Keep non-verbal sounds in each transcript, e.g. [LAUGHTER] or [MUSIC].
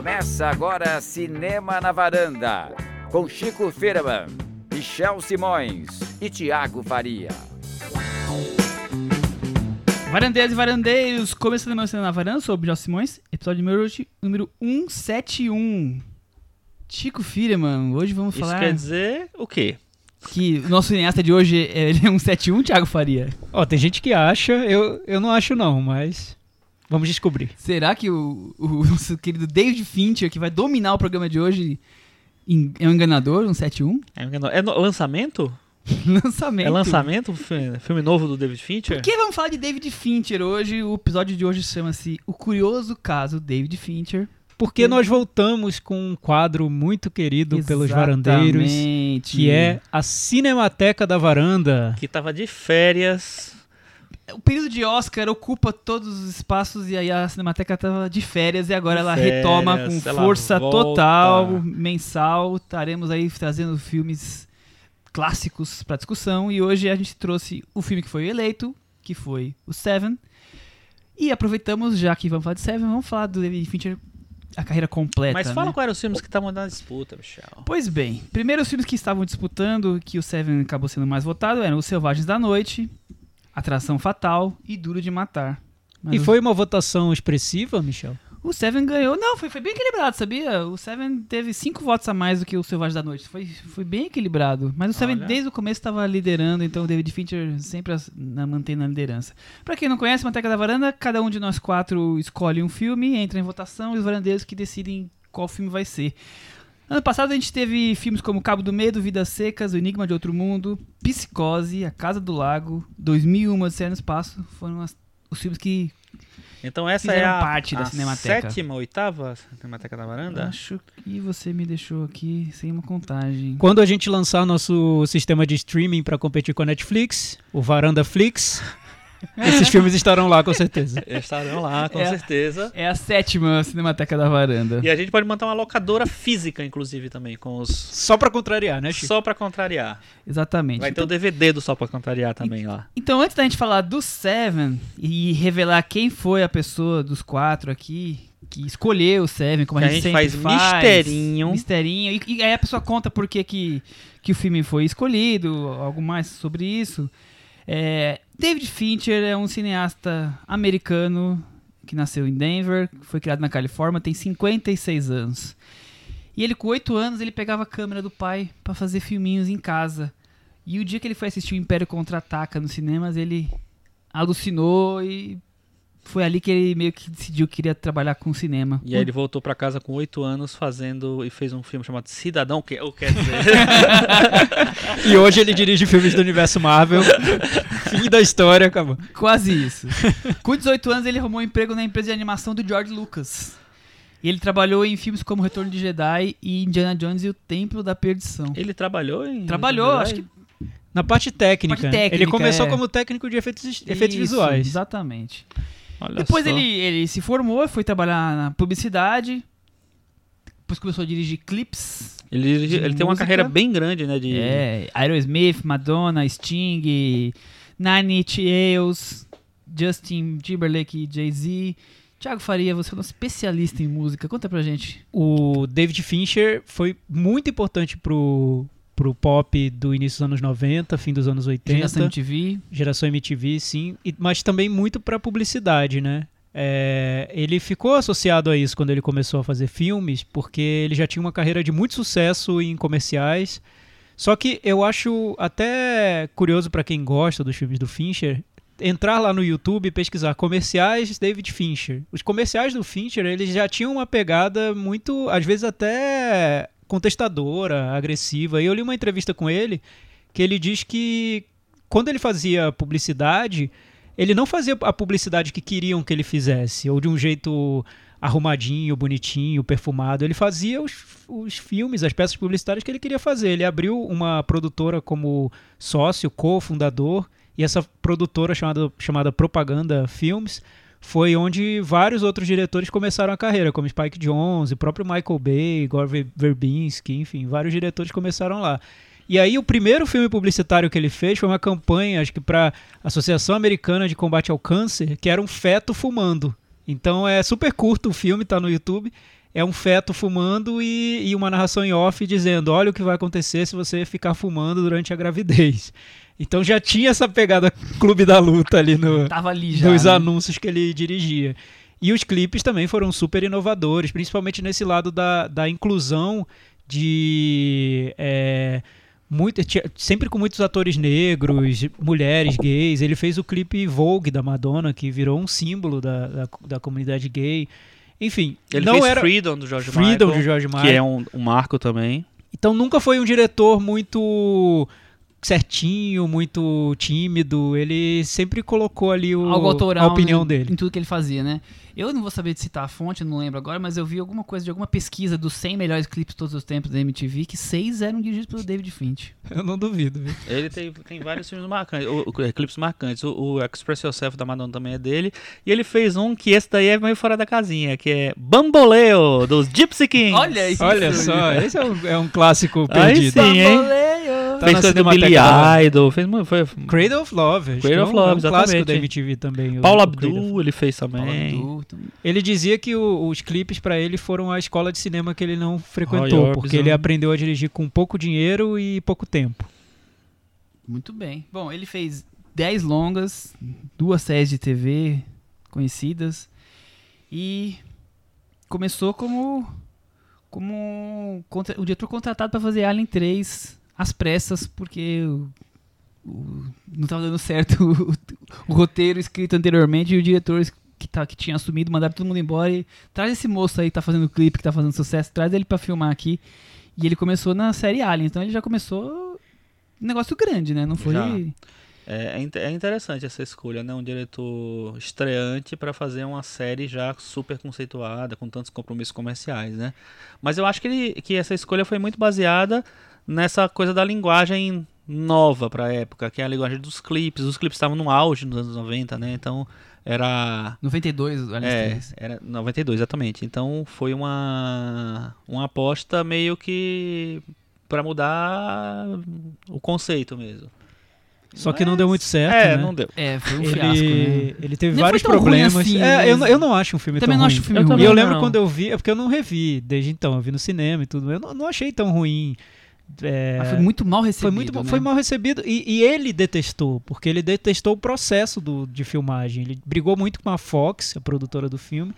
Começa agora Cinema na Varanda, com Chico Firman, Michel Simões e Tiago Faria. Varandeiros e varandeiros, começando mais Cinema na Varanda, sou o Michel Simões, episódio número, número 171. Chico Firman, hoje vamos Isso falar quer dizer o quê? que o nosso cineasta de hoje é ele é 171, Tiago Faria. Ó, tem gente que acha, eu, eu não acho não, mas vamos descobrir. Será que o, o [LAUGHS] nosso querido David Fincher, que vai dominar o programa de hoje, é um enganador, 171? É, um- é no- lançamento? [LAUGHS] Lançamento. É lançamento? Fi- Filme novo do David Fincher? Por que vamos falar de David Fincher hoje? O episódio de hoje chama-se O Curioso Caso David Fincher. Porque nós voltamos com um quadro muito querido pelos varandeiros, Exatamente. que é a Cinemateca da Varanda. Que tava de férias. O período de Oscar ocupa todos os espaços e aí a Cinemateca tava de férias e agora ela férias, retoma com força total, mensal. Estaremos aí trazendo filmes clássicos para discussão e hoje a gente trouxe o filme que foi eleito, que foi o Seven. E aproveitamos, já que vamos falar de Seven, vamos falar do David Fincher, a carreira completa. Mas fala né? quais eram os filmes que estavam na disputa, Michel. Pois bem, primeiro os filmes que estavam disputando, que o Seven acabou sendo mais votado, eram Os Selvagens da Noite, Atração Fatal e Duro de Matar. Mas E foi uma votação expressiva, Michel? O Seven ganhou. Não, foi, foi bem equilibrado, sabia? O Seven teve cinco votos a mais do que o Selvagem da Noite. Foi, foi bem equilibrado. Mas o Seven, Olha. desde o começo, estava liderando, então o David Fincher sempre na, mantém na liderança. Pra quem não conhece, Manteca da Varanda, cada um de nós quatro escolhe um filme, entra em votação e os varandeiros que decidem qual filme vai ser. Ano passado a gente teve filmes como Cabo do Medo, Vidas Secas, O Enigma de Outro Mundo, Psicose, A Casa do Lago, 2001, Odisseia no Espaço. Foram as- os filmes que Então essa é a, parte da a Cinemateca. sétima, oitava Cinemateca da Varanda? Acho que você me deixou aqui sem uma contagem. Quando a gente lançar nosso sistema de streaming para competir com a Netflix, o Varanda Flix, esses filmes estarão lá com certeza. [LAUGHS] Estarão lá, com É. certeza. É a sétima Cinemateca da Varanda. E a gente pode montar uma locadora física, inclusive, também, com os... Só para contrariar, né, Chico? Só pra contrariar. Exatamente. Vai ter Então, o DVD do Só pra contrariar também lá. então, antes da gente falar do Seven e revelar quem foi a pessoa dos quatro aqui que escolheu o Seven, como a Que a gente, gente faz faz, misterinho. misterinho. E, e aí a pessoa conta por que, que, que o filme foi escolhido, algo mais sobre isso. É, David Fincher é um cineasta americano que nasceu em Denver, foi criado na Califórnia, tem 56 anos. E ele com 8 anos ele pegava a câmera do pai pra fazer filminhos em casa. E o dia que ele foi assistir o Império Contra-Ataca nos cinemas, ele alucinou e foi ali que ele meio que decidiu que queria trabalhar com cinema. E aí ele voltou pra casa com oito anos fazendo e fez um filme chamado Cidadão, que ou quer dizer, [LAUGHS] E hoje ele dirige filmes do universo Marvel. [LAUGHS] Fim da história, acabou. Quase isso. Com 18 anos, ele arrumou um emprego na empresa de animação do George Lucas. E ele trabalhou em filmes como Retorno de Jedi e Indiana Jones e o Templo da Perdição. ele trabalhou em Trabalhou, acho que Na parte técnica. Parte técnica, ele começou é. como técnico de efeitos, efeitos Isso, visuais. Exatamente. Olha Depois só. ele, ele se formou, foi trabalhar na publicidade. Depois começou a dirigir clips. Ele, de ele tem uma carreira bem grande, né? De, É, Aerosmith, Madonna, Sting, Nine Inch Nails, Justin Timberlake e Jay-Z. Thiago Faria, você é um especialista em música. Conta pra gente. O David Fincher foi muito importante pro, pro pop do início dos anos 90, fim dos anos 80. Geração MTV. Geração MTV, sim, e- mas também muito para publicidade, né? É, ele ficou associado a isso quando ele começou a fazer filmes, porque ele já tinha uma carreira de muito sucesso em comerciais. Só que eu acho até curioso para quem gosta dos filmes do Fincher entrar lá no YouTube e pesquisar comerciais David Fincher. Os comerciais do Fincher, eles já tinham uma pegada muito, às vezes até contestadora, agressiva. E eu li uma entrevista com ele que ele diz que quando ele fazia publicidade, ele não fazia a publicidade que queriam que ele fizesse, ou de um jeito arrumadinho, bonitinho, perfumado. Ele fazia os, os filmes, as peças publicitárias que ele queria fazer. Ele abriu uma produtora como sócio, co-fundador, e essa produtora chamada, chamada Propaganda Films foi onde vários outros diretores começaram a carreira, como Spike Jonze, próprio Michael Bay, Gore Ver- Verbinski, enfim, vários diretores começaram lá. E aí o primeiro filme publicitário que ele fez foi uma campanha, acho que para a Associação Americana de Combate ao Câncer, que era um feto fumando. Então é super curto o filme, tá no YouTube. é um feto fumando e, e uma narração em off dizendo: olha o que vai acontecer se você ficar fumando durante a gravidez. Então já tinha essa pegada [LAUGHS] Clube da Luta ali no, Tava ali já. nos né? anúncios que ele dirigia. E os clipes também foram super inovadores, principalmente nesse lado da, da inclusão de. é, muito, sempre com muitos atores negros, mulheres gays. Ele fez o clipe Vogue da Madonna, que virou um símbolo da, da, da comunidade gay. Enfim, Ele não fez era Freedom do George Freedom Michael, de George que Michael. é um, um marco também. Então nunca foi um diretor muito certinho, muito tímido. Ele sempre colocou ali o, a opinião né, dele. em tudo que ele fazia, né? Eu não vou saber de citar a fonte, eu não lembro agora, mas eu vi alguma coisa de alguma pesquisa dos 100 melhores clipes de todos os tempos da MTV, que seis eram dirigidos pelo David Finch. [LAUGHS] Eu não duvido. viu? Ele tem, tem vários filmes marcantes, o, o- é, clipes marcantes. O, o Express Yourself da Madonna também é dele. E ele fez um que esse daí é meio fora da casinha, que é Bamboleo, dos Gypsy Kings. Olha isso. Olha só, esse é um, é um clássico Aí perdido. sim, hein? Bamboleio. Tá fez coisa do Billy Idol, fez. Foi, Cradle of Love. acho Cradle que é of um- Love, é um clássico exatamente. da MTV também. Paulo Abdul, ele fez também. Abdul, também. Ele dizia que o- os clipes pra ele foram a escola de cinema que ele não frequentou, Roy porque Orbison. ele aprendeu a dirigir com pouco dinheiro e pouco tempo. Muito bem. Bom, ele fez 10 longas, duas séries de TV conhecidas e começou como como contra- o diretor contratado para fazer Alien 3 às pressas, porque o- o- não estava dando certo [LAUGHS] o, o roteiro escrito anteriormente e o diretor que, tá, que tinha assumido mandaram todo mundo embora e traz esse moço aí que tá fazendo clipe, que tá fazendo sucesso, traz ele para filmar aqui. E ele começou na série Alien, então ele já começou um negócio grande, né? Não foi. Já. É, é é interessante essa escolha, né? Um diretor estreante para fazer uma série já super conceituada, com tantos compromissos comerciais, né? Mas eu acho que, ele, que essa escolha foi muito baseada nessa coisa da linguagem nova para a época, que é a linguagem dos clipes. Os clipes estavam no auge nos anos 90, né? Então era 92, Alien é, 3. era 92, exatamente. Então foi uma uma aposta meio que para mudar o conceito mesmo. Só que não deu muito certo, é, né? não deu. É, foi um Ele, fiasco, né? ele teve Nem vários foi tão ruim problemas. assim, é, mas- eu, não- eu não acho um filme Também tão não ruim. acho o filme Eu ruim. E eu também lembro não. quando eu vi, é porque eu não revi desde então, eu vi no cinema e tudo. Eu não, não achei tão ruim. É, foi muito mal recebido. foi muito né? foi mal recebido e, e ele detestou, porque ele detestou o processo do, de filmagem. Ele brigou muito com a Fox, a produtora do filme.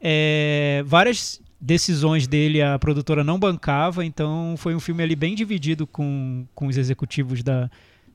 É, várias decisões dele a produtora não bancava, então foi um filme ali bem dividido com, com os executivos da,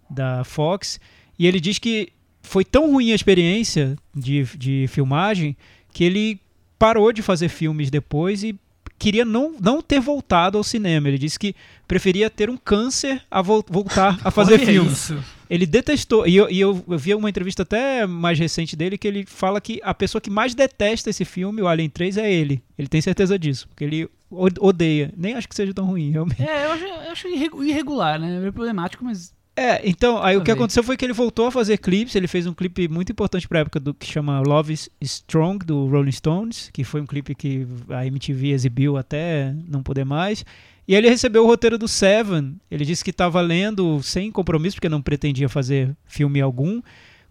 da Fox. E ele diz que foi tão ruim a experiência de, de filmagem que ele parou de fazer filmes depois e queria não, não ter voltado ao cinema. Ele disse que preferia ter um câncer a vol- voltar a fazer Olha filmes. isso. Ele detestou. E, eu, e eu, eu vi uma entrevista até mais recente dele que ele fala que a pessoa que mais detesta esse filme, o Alien 3, é ele. Ele tem certeza disso. Porque ele odeia. Nem acho que seja tão ruim, realmente. É, eu acho, eu acho irregu- irregular, né? É problemático, mas. É, então, aí o que aconteceu foi que ele voltou a fazer clipes. Ele fez um clipe muito importante pra época do que chama Love is Strong, do Rolling Stones, que foi um clipe que a MTV exibiu até não poder mais. E ele recebeu o roteiro do Seven. Ele disse que estava lendo sem compromisso, porque não pretendia fazer filme algum.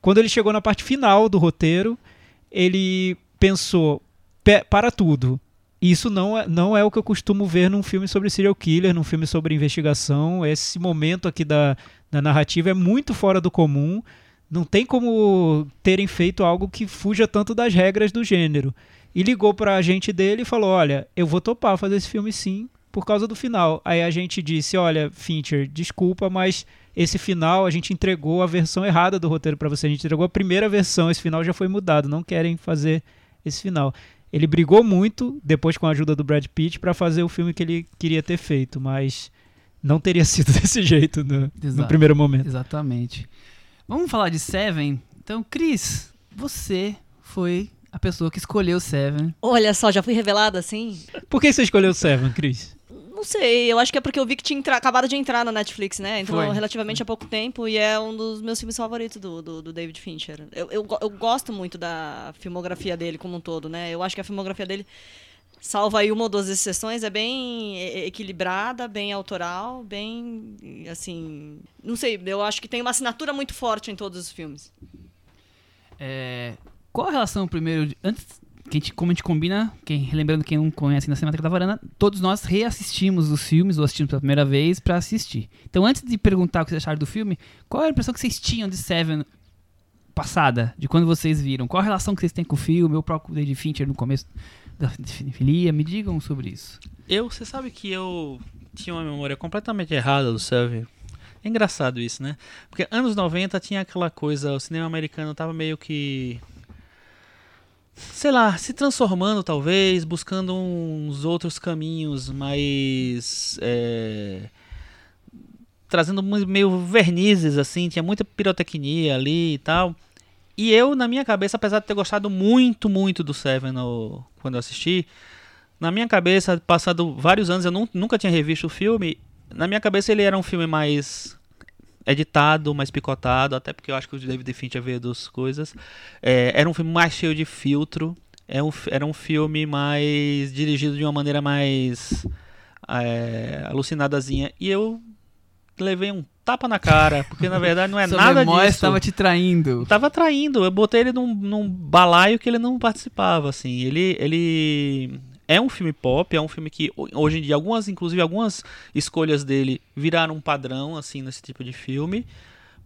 Quando ele chegou na parte final do roteiro, ele pensou: "Pe- para tudo. Isso não é, não é o que eu costumo ver num filme sobre serial killer, num filme sobre investigação. Esse momento aqui da, da narrativa é muito fora do comum. Não tem como terem feito algo que fuja tanto das regras do gênero. E ligou para a agente dele e falou: Olha, eu vou topar fazer esse filme sim, por causa do final. Aí a gente disse: Olha, Fincher, desculpa, mas esse final a gente entregou a versão errada do roteiro para você. A gente entregou a primeira versão, esse final já foi mudado. Não querem fazer esse final. Ele brigou muito, depois com a ajuda do Brad Pitt, para fazer o filme que ele queria ter feito, mas não teria sido [LAUGHS] desse jeito no, no Exato. primeiro momento. Exatamente. Vamos falar de Seven? Então, Cris, você foi a pessoa que escolheu Seven. Olha só, já fui revelada assim? Por que você escolheu Seven, Cris? Não sei, eu acho que é porque eu vi que tinha entra- acabado de entrar na Netflix, né? Entrou Foi. relativamente há pouco tempo e é um dos meus filmes favoritos do, do, do David Fincher. Eu, eu, eu gosto muito da filmografia dele como um todo, né? Eu acho que a filmografia dele, salva aí uma ou duas exceções, é bem equilibrada, bem autoral, bem, assim... Não sei, eu acho que tem uma assinatura muito forte em todos os filmes. É, qual a relação primeiro. Antes, que a gente, como a gente combina, quem, lembrando quem não conhece na Cinemateca da Varanda, todos nós reassistimos os filmes, ou assistimos pela primeira vez, pra assistir. Então, antes de perguntar o que vocês acharam do filme, qual a impressão que vocês tinham de Seven passada, de quando vocês viram? Qual a relação que vocês têm com o filme, o próprio David Fincher no começo da cinefilia? Me digam sobre isso. Eu, você sabe que eu tinha uma memória completamente errada do Seven. É engraçado isso, né? Porque anos 90 tinha aquela coisa, o cinema americano tava meio que sei lá, se transformando talvez, buscando uns outros caminhos mais. É, trazendo meio vernizes, assim, tinha muita pirotecnia ali e tal. E eu, na minha cabeça, apesar de ter gostado muito, muito do Seven no, quando eu assisti, na minha cabeça, passado vários anos, eu nunca tinha revisto o filme. Na minha cabeça, ele era um filme mais editado, mais picotado, até porque eu acho que o David Fincher veio das coisas. É, era um filme mais cheio de filtro, é um, era um filme mais dirigido de uma maneira mais é, alucinadazinha. E eu levei um tapa na cara, porque na verdade não é [LAUGHS] Sua nada memória disso. estava te traindo. Tava traindo, eu botei ele num, num balaio que ele não participava, assim. Ele, ele é um filme pop, é um filme que hoje em dia algumas, inclusive algumas escolhas dele viraram um padrão assim nesse tipo de filme,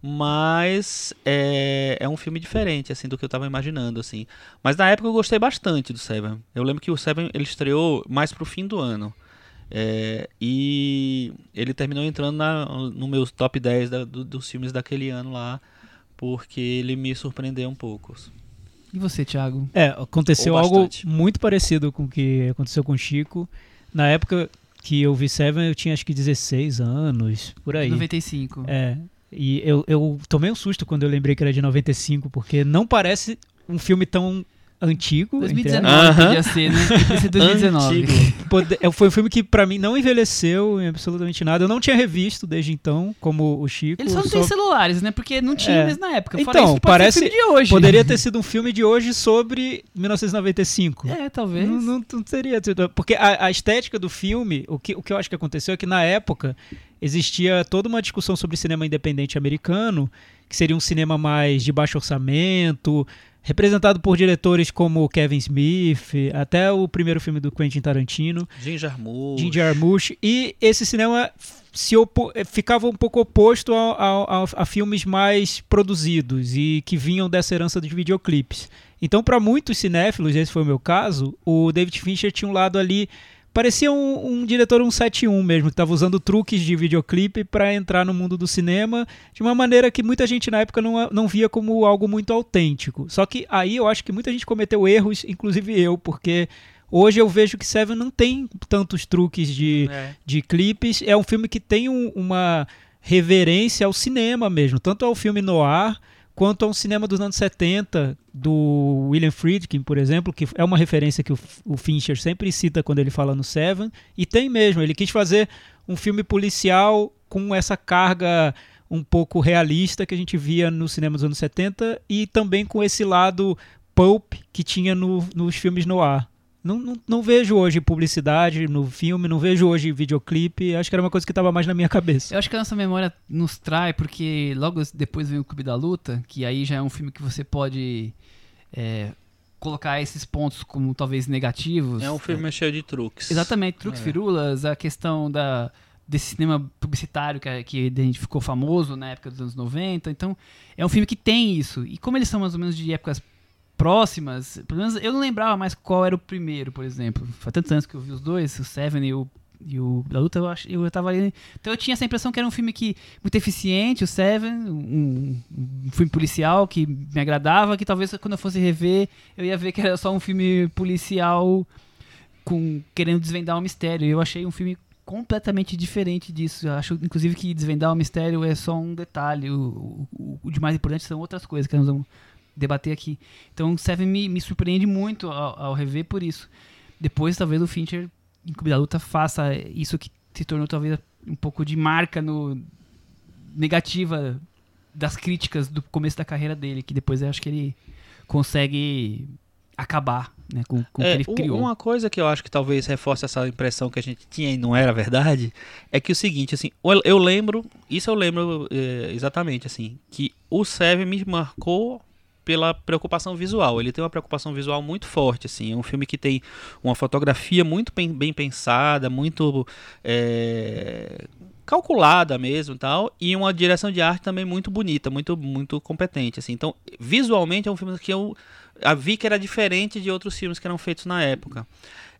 mas é, é um filme diferente assim do que eu estava imaginando assim. Mas na época eu gostei bastante do Seven. Eu lembro que o Seven ele estreou mais pro fim do ano. É, e ele terminou entrando na, no meu top 10 da, do, dos filmes daquele ano lá, porque ele me surpreendeu um pouco. E você, Thiago? É, aconteceu algo muito parecido com o que aconteceu com o Chico. Na época que eu vi Seven, eu tinha acho que 16 anos, por aí. 95. É. E eu, eu tomei um susto quando eu lembrei que era de 95, porque não parece um filme tão antigo. 2019 podia ser, né? Podia ser 2019. [LAUGHS] É, foi um filme que para mim não envelheceu em absolutamente nada. Eu não tinha revisto desde então, como o Chico. Eles só não só... têm celulares, né? Porque não tinha é. mesmo na época. Então, isso, parece ser um de hoje. poderia ter sido um filme de hoje sobre 1995. É, talvez. Não, não, não seria, porque a, a, estética do filme, o que, o que eu acho que aconteceu é que na época existia toda uma discussão sobre cinema independente americano, que seria um cinema mais de baixo orçamento, representado por diretores como Kevin Smith, até o primeiro filme do Quentin Tarantino. Jim Jarmusch. Jim Jarmusch. E esse cinema se ficava um pouco oposto a, a, filmes mais produzidos e que vinham dessa herança dos videoclipes. Então, para muitos cinéfilos, esse foi o meu caso, o David Fincher tinha um lado ali Parecia um, um diretor 171 mesmo, que estava usando truques de videoclipe para entrar no mundo do cinema de uma maneira que muita gente na época não, não via como algo muito autêntico. Só que aí eu acho que muita gente cometeu erros, inclusive eu, porque Hoje eu vejo que Seven não tem tantos truques de, é. de clipes. É um filme que tem um, uma reverência ao cinema mesmo, tanto ao filme noir quanto a um cinema dos anos 70 do William Friedkin, por exemplo, que é uma referência que o, o, Fincher sempre cita quando ele fala no Seven, e tem mesmo, ele quis fazer um filme policial com essa carga um pouco realista que a gente via no cinema dos anos 70 e também com esse lado pulp que tinha no, nos filmes no ar. Não, não, não, vejo hoje publicidade no filme, não vejo hoje videoclipe. Acho que era uma coisa que estava mais na minha cabeça. Eu acho que a nossa memória nos trai, porque logo depois vem o Clube da Luta, que aí já é um filme que você pode é, colocar esses pontos como talvez negativos. É um filme é. cheio de truques. Exatamente, truques, é. firulas, a questão da, desse cinema publicitário que, que a gente ficou famoso na época dos anos 90. Então, é um filme que tem isso. E como eles são mais ou menos de épocas próximas. Pelo menos eu não lembrava mais qual era o primeiro, por exemplo. Faz tantos anos que eu vi os dois, o Seven e o e o da luta eu acho eu tava ali então eu tinha essa impressão que era um filme que muito eficiente o Seven um, um, filme policial que me agradava que talvez quando eu fosse rever eu ia ver que era só um filme policial com querendo desvendar um mistério eu achei um filme completamente diferente disso eu acho inclusive que desvendar um mistério é só um detalhe o, o, o de mais importante são outras coisas que nós vamos debater aqui. Então, Seven me, me surpreende muito ao, ao, rever por isso. Depois, talvez o Fincher, em Clube da Luta, faça isso que se tornou talvez um pouco de marca no negativa das críticas do começo da carreira dele, que depois eu acho que ele consegue acabar né, com, com é, o que ele criou. Uma coisa que eu acho que talvez reforce essa impressão que a gente tinha e não era verdade, é que o seguinte, assim, eu lembro, isso eu lembro é, exatamente, assim, que o Seven me marcou pela preocupação visual. Ele tem uma preocupação visual muito forte, assim. É um filme que tem uma fotografia muito bem, bem pensada, muito é, calculada mesmo, tal, e uma direção de arte também muito bonita, muito muito competente, assim. Então, visualmente é um filme que eu vi que era diferente de outros filmes que eram feitos na época.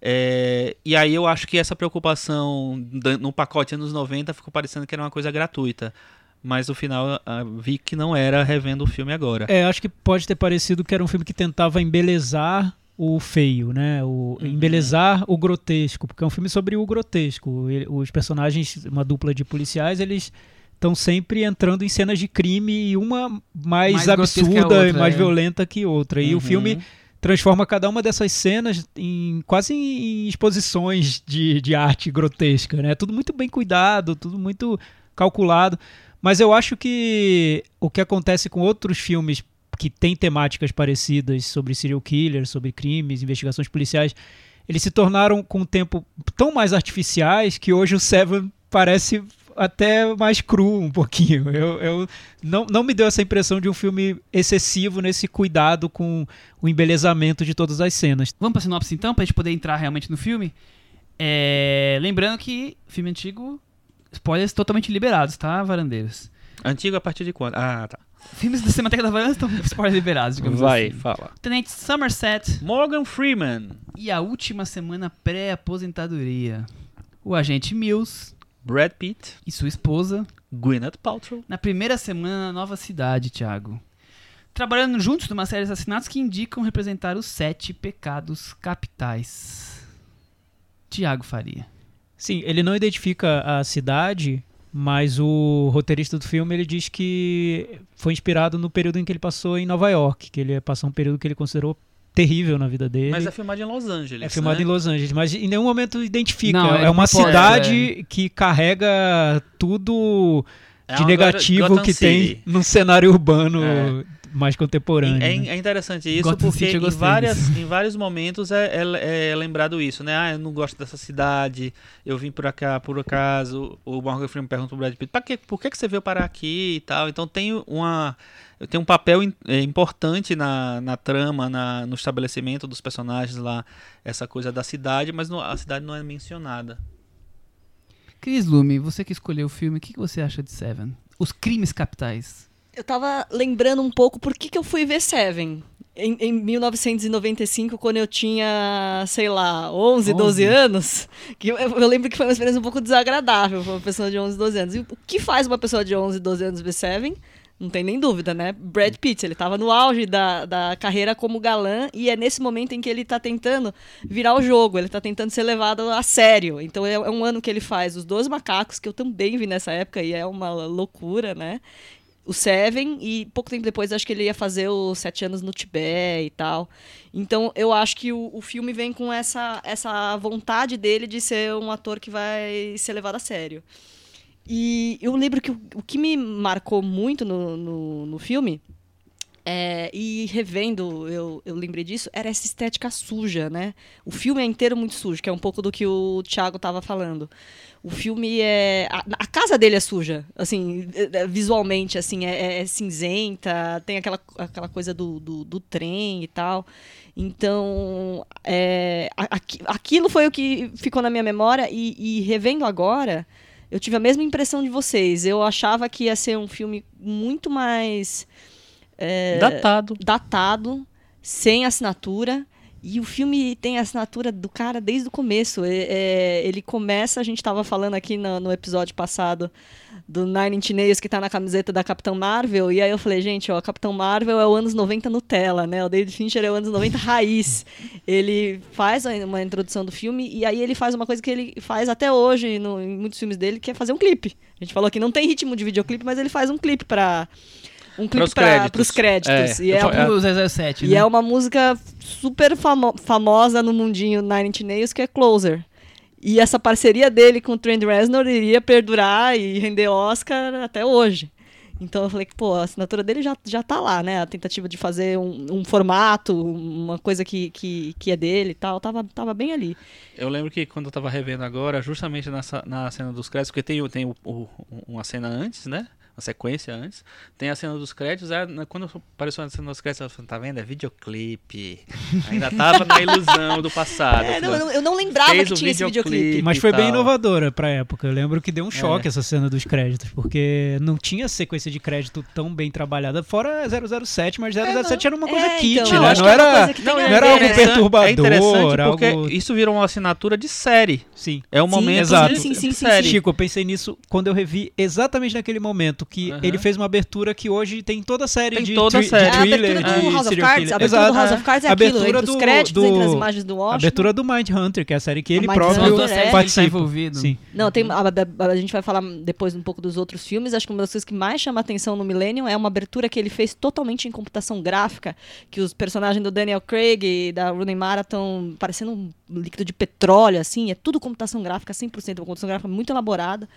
É, e aí eu acho que essa preocupação no pacote anos 90 ficou parecendo que era uma coisa gratuita. Mas no final vi que não era revendo o filme agora. É, acho que pode ter parecido que era um filme que tentava embelezar o feio, né? O, uhum. Embelezar o grotesco, porque é um filme sobre o grotesco. Os personagens, uma dupla de policiais, eles estão sempre entrando em cenas de crime e uma mais, mais absurda outra, e mais é. violenta que outra. E uhum. o filme transforma cada uma dessas cenas em quase em exposições de, de arte grotesca, né? Tudo muito bem cuidado, tudo muito calculado. Mas eu acho que o que acontece com outros filmes que têm temáticas parecidas sobre serial killers, sobre crimes, investigações policiais, eles se tornaram com o tempo tão mais artificiais que hoje o Seven parece até mais cru um pouquinho. [LAUGHS] Eu, eu não, não me deu essa impressão de um filme excessivo nesse cuidado com o embelezamento de todas as cenas. Vamos para sinopse então, para a gente poder entrar realmente no filme. É... Lembrando que filme antigo, spoilers totalmente liberados, tá, varandeiros? Antigo a partir de quando? Ah, tá. Filmes da Cinemateca da Varanda estão spoilers liberados, digamos Vai, assim. fala. Tenente Somerset. Morgan Freeman. E a última semana pré-aposentadoria. O agente Mills Brad Pitt e sua esposa Gwyneth Paltrow na primeira semana na nova cidade, Thiago. Trabalhando juntos numa série de assassinatos que indicam representar os sete pecados capitais. Tiago Faria. Sim, ele não identifica a cidade, mas o roteirista do filme ele diz que foi inspirado no período em que ele passou em Nova York, que ele passou um período que ele considerou terrível na vida dele. Mas é filmado em Los Angeles. É filmado né? em Los Angeles, mas em nenhum momento identifica. Não, é, uma pode, cidade é. que carrega tudo É de uma negativo Gotham que City. tem num cenário urbano É. mais contemporâneo. É, né? é interessante isso Gotham porque em, várias, disso. em vários momentos é, é- é lembrado isso, né? Ah, eu não gosto dessa cidade, eu vim por cá por acaso. O Morgan Freeman pergunta pro Brad Pitt, "Pra quê? por que, que você veio parar aqui e tal? Então tem uma tem um papel é, importante na, na trama, na, no estabelecimento dos personagens lá, essa coisa da cidade, mas não- a cidade não é mencionada. Cris Lume, você que escolheu o filme, o que que você acha de Seven? Os crimes capitais. Eu tava lembrando um pouco por que, que eu fui ver Seven. Em, em 1995, quando eu tinha, sei lá, 11, 12 11. anos, que eu, eu lembro que foi uma experiência um pouco desagradável para uma pessoa de 11, 12 anos. E o que faz uma pessoa de 11, 12 anos ver Seven? Não tem nem dúvida, né? Brad Pitt, ele tava no auge da, da carreira como galã e é nesse momento em que ele tá tentando virar o jogo, ele tá tentando ser levado a sério. Então é, é um ano que ele faz Os Dois Macacos, que eu também vi nessa época e é uma loucura, né? O Seven e pouco tempo depois acho que ele ia fazer os Sete Anos no Tibete e tal. Então eu acho que o, o filme vem com essa, essa vontade dele de ser um ator que vai ser levado a sério. E eu lembro que o, o que me marcou muito no, no, no filme, é, e revendo, eu, eu lembrei disso, era essa estética suja, né? O filme é inteiro muito sujo, que é um pouco do que o Thiago estava falando. O filme é. A, a casa dele é suja, assim, é- é- visualmente, assim, é, é cinzenta, tem aquela, aquela coisa do, do, do trem e tal. Então, é, aquilo foi o que ficou na minha memória, e, e revendo agora, eu tive a mesma impressão de vocês. Eu achava que ia ser um filme muito mais. é, Datado. datado, sem assinatura. E o filme tem a assinatura do cara desde o começo. É- ele começa, a gente estava falando aqui no, no episódio passado do Nine Inch Nails que tá na camiseta da Capitão Marvel. E aí eu falei, gente, ó, Capitão Marvel é o anos 90 Nutella, né? O David Fincher é o anos 90 raiz. ele faz uma introdução do filme e aí ele faz uma coisa que ele faz até hoje no- em muitos filmes dele, que é fazer um clipe. A gente falou que não tem ritmo de videoclipe, mas ele faz um clipe para um clipe Pros para créditos. os créditos. É, E é, Tipo o 007, e né? é uma música super famo- famosa no mundinho Nine Inch Nails, que é Closer. E essa parceria dele com o Trent Reznor iria perdurar e render Oscar até hoje. Então eu falei que, pô, a assinatura dele já, já tá lá, né? A tentativa de fazer um, um formato, uma coisa que, que, que é dele e tal, tava, tava bem ali. Eu lembro que quando eu tava revendo agora, justamente nessa, na cena dos créditos, porque tem, tem o- o- uma cena antes, né? Uma sequência antes. Tem a cena dos créditos, é, né, quando apareceu a cena dos créditos, eu falei, tá vendo? É videoclipe. [LAUGHS] Ainda tava na ilusão do passado. É, Eu não, eu, não- lembrava Fez que tinha esse videoclipe. videoclipe. Mas foi bem inovadora pra época. Eu lembro que deu um choque É. essa cena dos créditos, porque não tinha sequência de crédito tão bem trabalhada. Fora 007, mas 007 era uma coisa É, kit, então, né? Não é era, coisa que tem Não, a é não era algo né? perturbador, É interessante porque algo- isso virou uma assinatura de série. Sim. É o Sim, momento exato. de, Sim, sim, sim, série. Chico, eu pensei nisso quando eu revi exatamente naquele momento, que Aham. ele fez uma abertura que hoje tem em toda a série Tem de, toda a série. de É a thriller, abertura do de House of Cards. A abertura Exato. do House of Cards é Abertura aquilo, entre do- os créditos, do- entre as imagens do A Washington. abertura do Mindhunter, que é a série que ele Mindhunter, próprio é. Tá participa. envolvido. Sim. Não, tem, a, a- a gente vai falar depois um pouco dos outros filmes. Acho que uma das coisas que mais chama atenção no Millennium é uma abertura que ele fez totalmente em computação gráfica, que os personagens do Daniel Craig e da Rooney Mara estão parecendo um líquido de petróleo, assim. É tudo computação gráfica, 100% uma computação gráfica muito elaborada.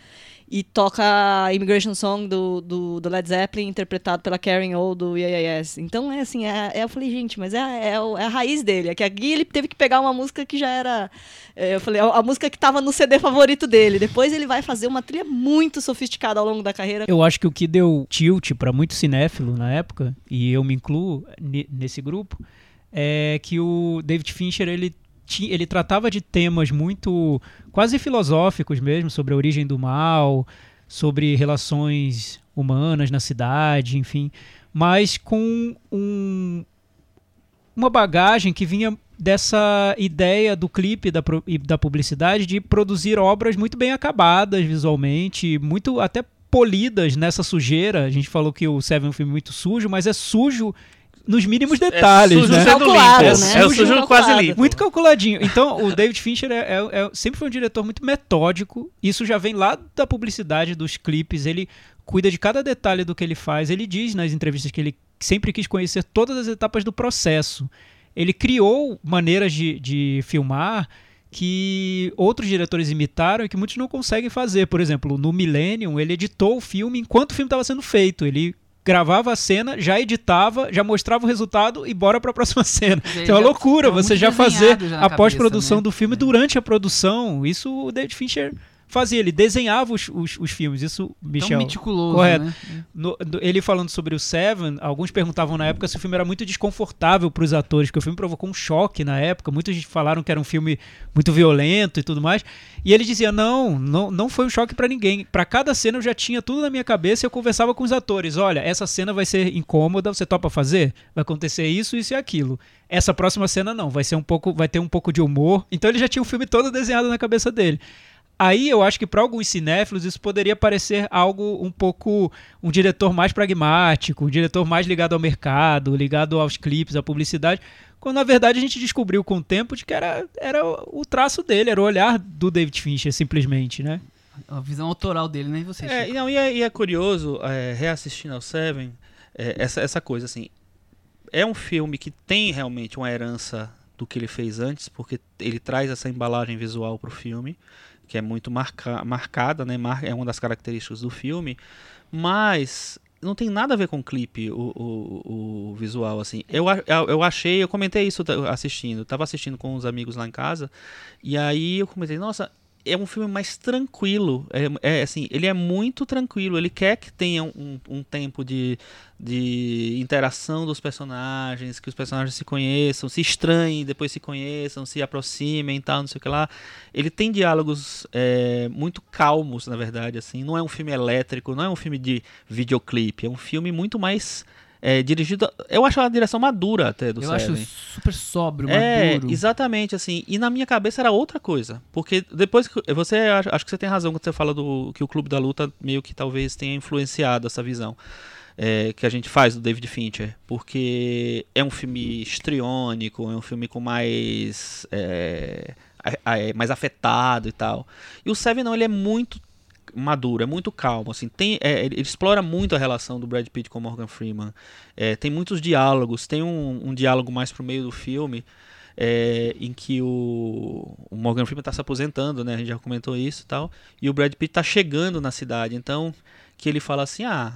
E toca a Immigration Song do, do, do Led Zeppelin, interpretado pela Karen O do IAS. Então, é assim, é, é- eu falei, gente, mas é, é, o- é a raiz dele. É que aqui ele teve que pegar uma música que já era... é, eu falei, a, a música que tava no CD favorito dele. Depois ele vai fazer uma trilha muito sofisticada ao longo da carreira. Eu acho que o que deu tilt pra muito cinéfilo na época, e eu me incluo ne- nesse grupo, é que o David Fincher ele ti- ele tratava de temas muito quase filosóficos mesmo sobre a origem do mal, sobre relações humanas na cidade, enfim, mas com um, uma bagagem que vinha dessa ideia do clipe da, e da publicidade de produzir obras muito bem acabadas visualmente, muito até polidas nessa sujeira. A gente falou que o Seven é um filme muito sujo, mas é sujo nos mínimos detalhes, sujo né? sendo Calculado, limpo. né? É o Sujo sujo calculado. quase limpo. Muito calculadinho. Então, o David Fincher é- é- é- sempre foi um diretor muito metódico. Isso já vem lá da publicidade dos clipes. Ele cuida de cada detalhe do que ele faz. Ele diz nas entrevistas que ele sempre quis conhecer todas as etapas do processo. Ele criou maneiras de, de filmar que outros diretores imitaram e que muitos não conseguem fazer. Por exemplo, no Millennium, ele editou o filme enquanto o filme estava sendo feito. Ele gravava a cena, já editava, já mostrava o resultado e bora para a próxima [LAUGHS] cena. Dizer, Então é já loucura você já fazer já a pós-produção cabeça, do né? filme É. durante a produção. Isso o David Fincher fazia, ele desenhava os, os, os filmes. Isso, Tão Michel. meticuloso, correto. né? No- no- ele falando sobre o Seven, alguns perguntavam na época se o filme era muito desconfortável para os atores, porque o filme provocou um choque na época. Muitos falaram que era um filme muito violento e tudo mais. E ele dizia: não, não, não foi um choque para ninguém. Para cada cena eu já tinha tudo na minha cabeça e eu conversava com os atores: olha, essa cena vai ser incômoda, você topa fazer? Vai acontecer isso, isso e aquilo. Essa próxima cena não, vai ser um pouco, vai ter um pouco de humor. Então ele já tinha o filme todo desenhado na cabeça dele. Aí eu acho que para alguns cinéfilos isso poderia parecer algo um pouco um diretor mais pragmático, um diretor mais ligado ao mercado, ligado aos clipes, à publicidade, quando na verdade a gente descobriu com o tempo de que era, era o traço dele, era o olhar do David Fincher simplesmente, né? A visão autoral dele, né? E você, É, não, e, é, e é curioso, é, reassistindo ao Seven, é, essa, essa coisa assim. É um filme que tem realmente uma herança do que ele fez antes, porque ele traz essa embalagem visual pro filme, que é muito marca, marcada, né? É uma das características do filme, mas não tem nada a ver com o clipe, o, o, o visual, assim. Eu, eu achei, eu comentei isso assistindo, tava assistindo com os amigos lá em casa, e aí eu comentei, nossa, é um filme mais tranquilo. É, é, assim, ele é muito tranquilo. Ele quer que tenha um, um tempo de, de interação dos personagens, que os personagens se conheçam, se estranhem, depois se conheçam, se aproximem tal, não sei o que lá. Ele tem diálogos é, muito calmos, na verdade. assim. Não é um filme elétrico, não é um filme de videoclipe. É um filme muito mais é, dirigido. Eu acho a direção madura até do Eu acho Seven. super sóbrio, É, maduro. exatamente, assim. E na minha cabeça era outra coisa. Porque depois que. Você acho acho que você tem razão quando você fala do que o Clube da Luta meio que talvez tenha influenciado essa visão. é, que a gente faz do David Fincher. Porque é um filme histriônico, é um filme com mais. é, é, mais afetado e tal. E o Seven não, ele é muito maduro, é muito calmo, assim, tem, é, ele explora muito a relação do Brad Pitt com o Morgan Freeman, é, tem muitos diálogos, tem um, um diálogo mais pro meio do filme, é, em que o, o Morgan Freeman está se aposentando, né, a gente já comentou isso e tal, e o Brad Pitt está chegando na cidade, então, que ele fala assim, ah,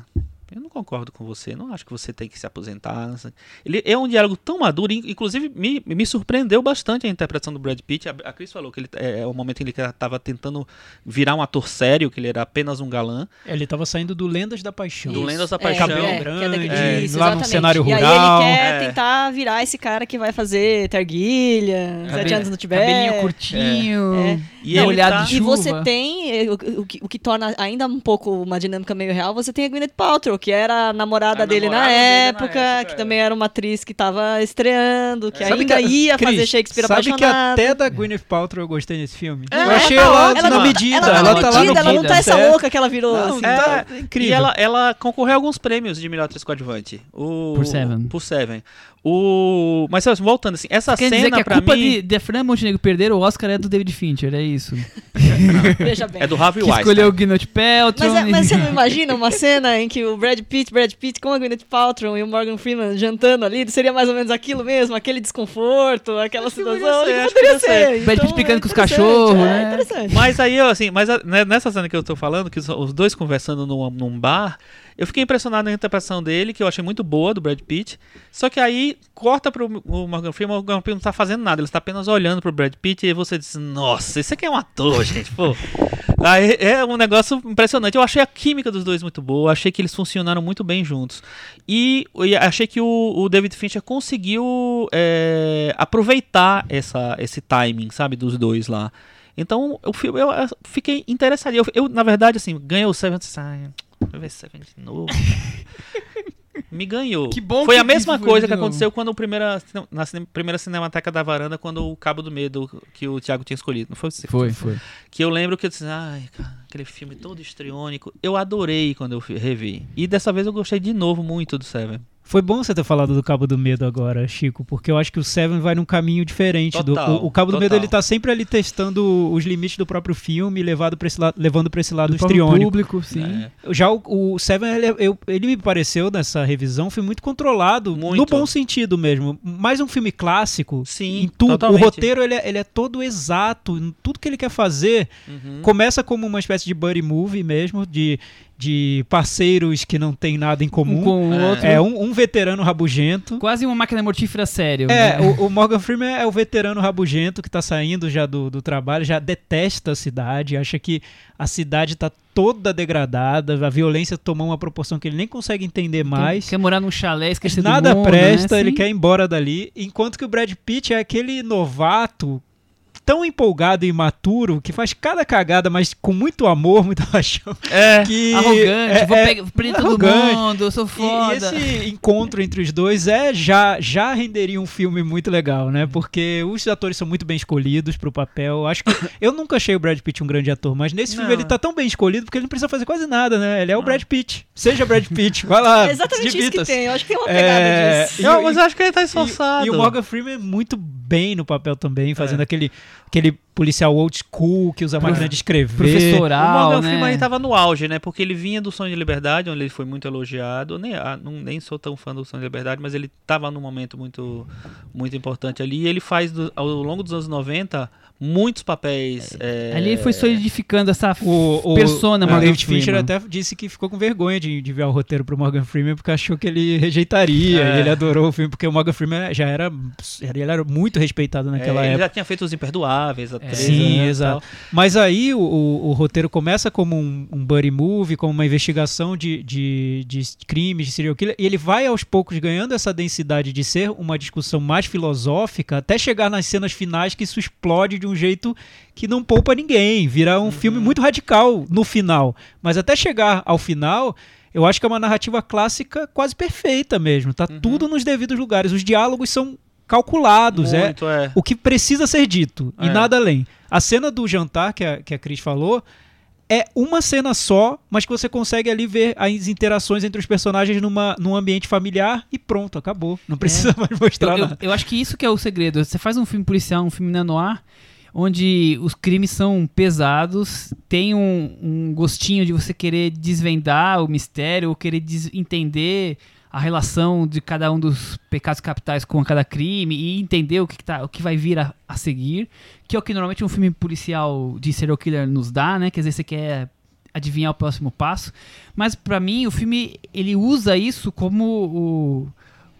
eu não concordo com você, não acho que você tem que se aposentar. não sei." Ele é um diálogo tão maduro, in- inclusive me, me surpreendeu bastante a interpretação do Brad Pitt. A, a Cris falou que ele é, é o momento em que ele estava tentando virar um ator sério, que ele era apenas um galã. Ele tava saindo do Lendas da Paixão. Do Lendas da É, Paixão. é, Cabelo é grande, é, isso, lá no exatamente. cenário E aí rural. ele quer É. tentar virar esse cara que vai fazer Terguilha, Sete Anos no Tibete. Cabelinho curtinho. É. E Não, olhado tá- de E chuva. você tem, eh, o, o que, o que torna ainda um pouco uma dinâmica meio real, você tem a Gwyneth Paltrow, que era a namorada, A dele, namorada na dele na época, época, que é. também era uma atriz que tava estreando, que Sabe ainda que- ia fazer Cris, Shakespeare Sabe que apaixonado. até da Gwyneth Paltrow eu gostei nesse filme. É, eu achei tá ela, ótima. na Ela- medida. Ela, tá Ela, na tá lá no medida, ela não tá essa certo. louca que ela virou. Não, assim. É, tá E incrível. ela, ela concorreu a alguns prêmios de melhor atriz coadjuvante. O, Por Seven. Por Seven. O, mas voltando assim, essa Quer cena dizer que a pra culpa mim de, de Fran Montenegro perder o Oscar é do David Fincher, é isso. [LAUGHS] [LAUGHS] Veja bem. é do Harvey Weinstein. escolheu o Gwyneth Paltrow. Mas, é- e- mas você não imagina uma [LAUGHS] cena em que o Brad Pitt, Brad Pitt com a Gwyneth Paltrow e o Morgan Freeman jantando ali, seria mais ou menos aquilo mesmo, aquele desconforto, aquela Acho situação. ser, que acho que poderia poderia ser. Brad Pitt Então, picando com os cachorros, é, né? interessante. Mas aí, eu, assim, mas a- né, nessa cena que eu tô falando, que os, os dois conversando num, num bar, eu fiquei impressionado na interpretação dele, que eu achei muito boa, do Brad Pitt. Só que aí corta pro o Morgan Freeman, o Morgan Freeman não tá fazendo nada, ele está apenas olhando pro Brad Pitt e você diz, nossa, esse aqui é um ator, [LAUGHS] gente, pô. Aí é um negócio impressionante. Eu achei a química dos dois muito boa, achei que eles funcionaram muito bem juntos. E, e achei que o, o David Fincher conseguiu é, aproveitar essa, esse timing, sabe, dos dois lá. Então, o filme, eu, fiquei interessado. Eu, eu, na verdade, assim, ganhei o Seven. Ai, vou ver Seven de novo. [LAUGHS] Me ganhou. Que bom Foi que a mesma coisa que novo. aconteceu quando o primeira, na cine- primeira Cinemateca da Varanda, quando o Cabo do Medo que o Thiago tinha escolhido. Não foi você? Foi, foi. Que eu lembro que eu disse, ai, cara, aquele filme todo histriônico. Eu adorei quando eu revi. E dessa vez eu gostei de novo muito do Seven. Foi bom você ter falado do Cabo do Medo agora, Chico, porque eu acho que o Seven vai num caminho diferente. do, Total, o, o Cabo do Medo total. ele tá sempre ali testando os limites do próprio filme, levado pra esse la- levando para esse lado Do histriônico. público, sim. É. Já o, o Seven, ele, eu- ele me pareceu nessa revisão, foi muito controlado, Muito. no bom sentido mesmo. Mais um filme clássico. Sim, em tudo. totalmente. O roteiro ele é, ele é todo exato, em tudo que ele quer fazer. Uhum. Começa como uma espécie de buddy movie mesmo, de, de parceiros que não tem nada em comum. Um com o É. outro. É, um, um veterano rabugento. Quase uma máquina mortífera sério. É, né? o, o Morgan Freeman é o veterano rabugento que tá saindo já do, do trabalho, já detesta a cidade, acha que a cidade tá toda degradada, a violência tomou uma proporção que ele nem consegue entender mais. Quer morar num chalé, esquecer Nada do mundo, presta, né? ele quer ir embora dali. Enquanto que o Brad Pitt é aquele novato tão empolgado e imaturo que faz cada cagada, mas com muito amor, [LAUGHS] muita paixão. É. Que Arrogante, é- vou é pegar, prender todo arrogante. mundo, eu sou E- foda. E, esse encontro entre os dois é já já renderia um filme muito legal, né? Porque os atores são muito bem escolhidos pro papel. Acho que [LAUGHS] eu nunca achei o Brad Pitt um grande ator, mas nesse filme Não. ele tá tão bem escolhido porque ele não precisa fazer quase nada, né? Ele é o Brad Pitt. Seja Brad Pitt, vai lá. [LAUGHS] É exatamente isso que tem. Eu acho que tem uma pegada É, disso. e- Não, mas eu acho que ele tá E, esforçado. e o Morgan Freeman é muito bem no papel também, fazendo É. aquele, aquele policial old school que usa a máquina de escrever. O Professoral, Morgan né? Freeman ele tava no auge, né? Porque ele vinha do Sonho de Liberdade, onde ele foi muito elogiado. Nem, ah, não, nem sou tão fã do Sonho de Liberdade, mas ele tava num momento muito, muito importante ali. E ele faz, do- ao longo dos anos 90, muitos papéis. é, Ali ele foi solidificando essa O, o, persona, o Morgan David Fincher Freeman. até disse que ficou com vergonha de, de enviar o roteiro pro Morgan Freeman porque achou que ele rejeitaria. É. E ele adorou o filme porque o Morgan Freeman já era, ele era muito respeitado é, naquela ele época. já tinha feito Os Imperdoáveis, a três, Sim, né, exato. tal. Mas aí o, o, o roteiro começa como um, um buddy movie, como uma investigação de, de, de crimes, de serial killer, e ele vai aos poucos ganhando essa densidade de ser uma discussão mais filosófica, até chegar nas cenas finais que isso explode de um jeito que não poupa ninguém, vira um filme muito radical no final. Mas até chegar ao final, eu acho que é uma narrativa clássica quase perfeita mesmo. Tá tudo nos devidos lugares. Os diálogos são calculados, é, Muito, é. o que precisa ser dito e É. nada além. A cena do jantar que a, que a Cris falou é uma cena só, mas que você consegue ali ver as interações entre os personagens numa, num ambiente familiar e pronto, acabou. Não precisa [LAUGHS] mais Eu, mostrar eu- nada. eu acho que isso que é o segredo. Você faz um filme policial, um filme neo-noir, onde os crimes são pesados, tem um, um gostinho de você querer desvendar o mistério, ou querer entender a relação de cada um dos pecados capitais com cada crime e entender o que, tá, o que vai vir a, a seguir, que é o que normalmente um filme policial de serial killer nos dá, né? Quer dizer, você quer adivinhar o próximo passo. Mas pra mim o filme ele usa isso como o,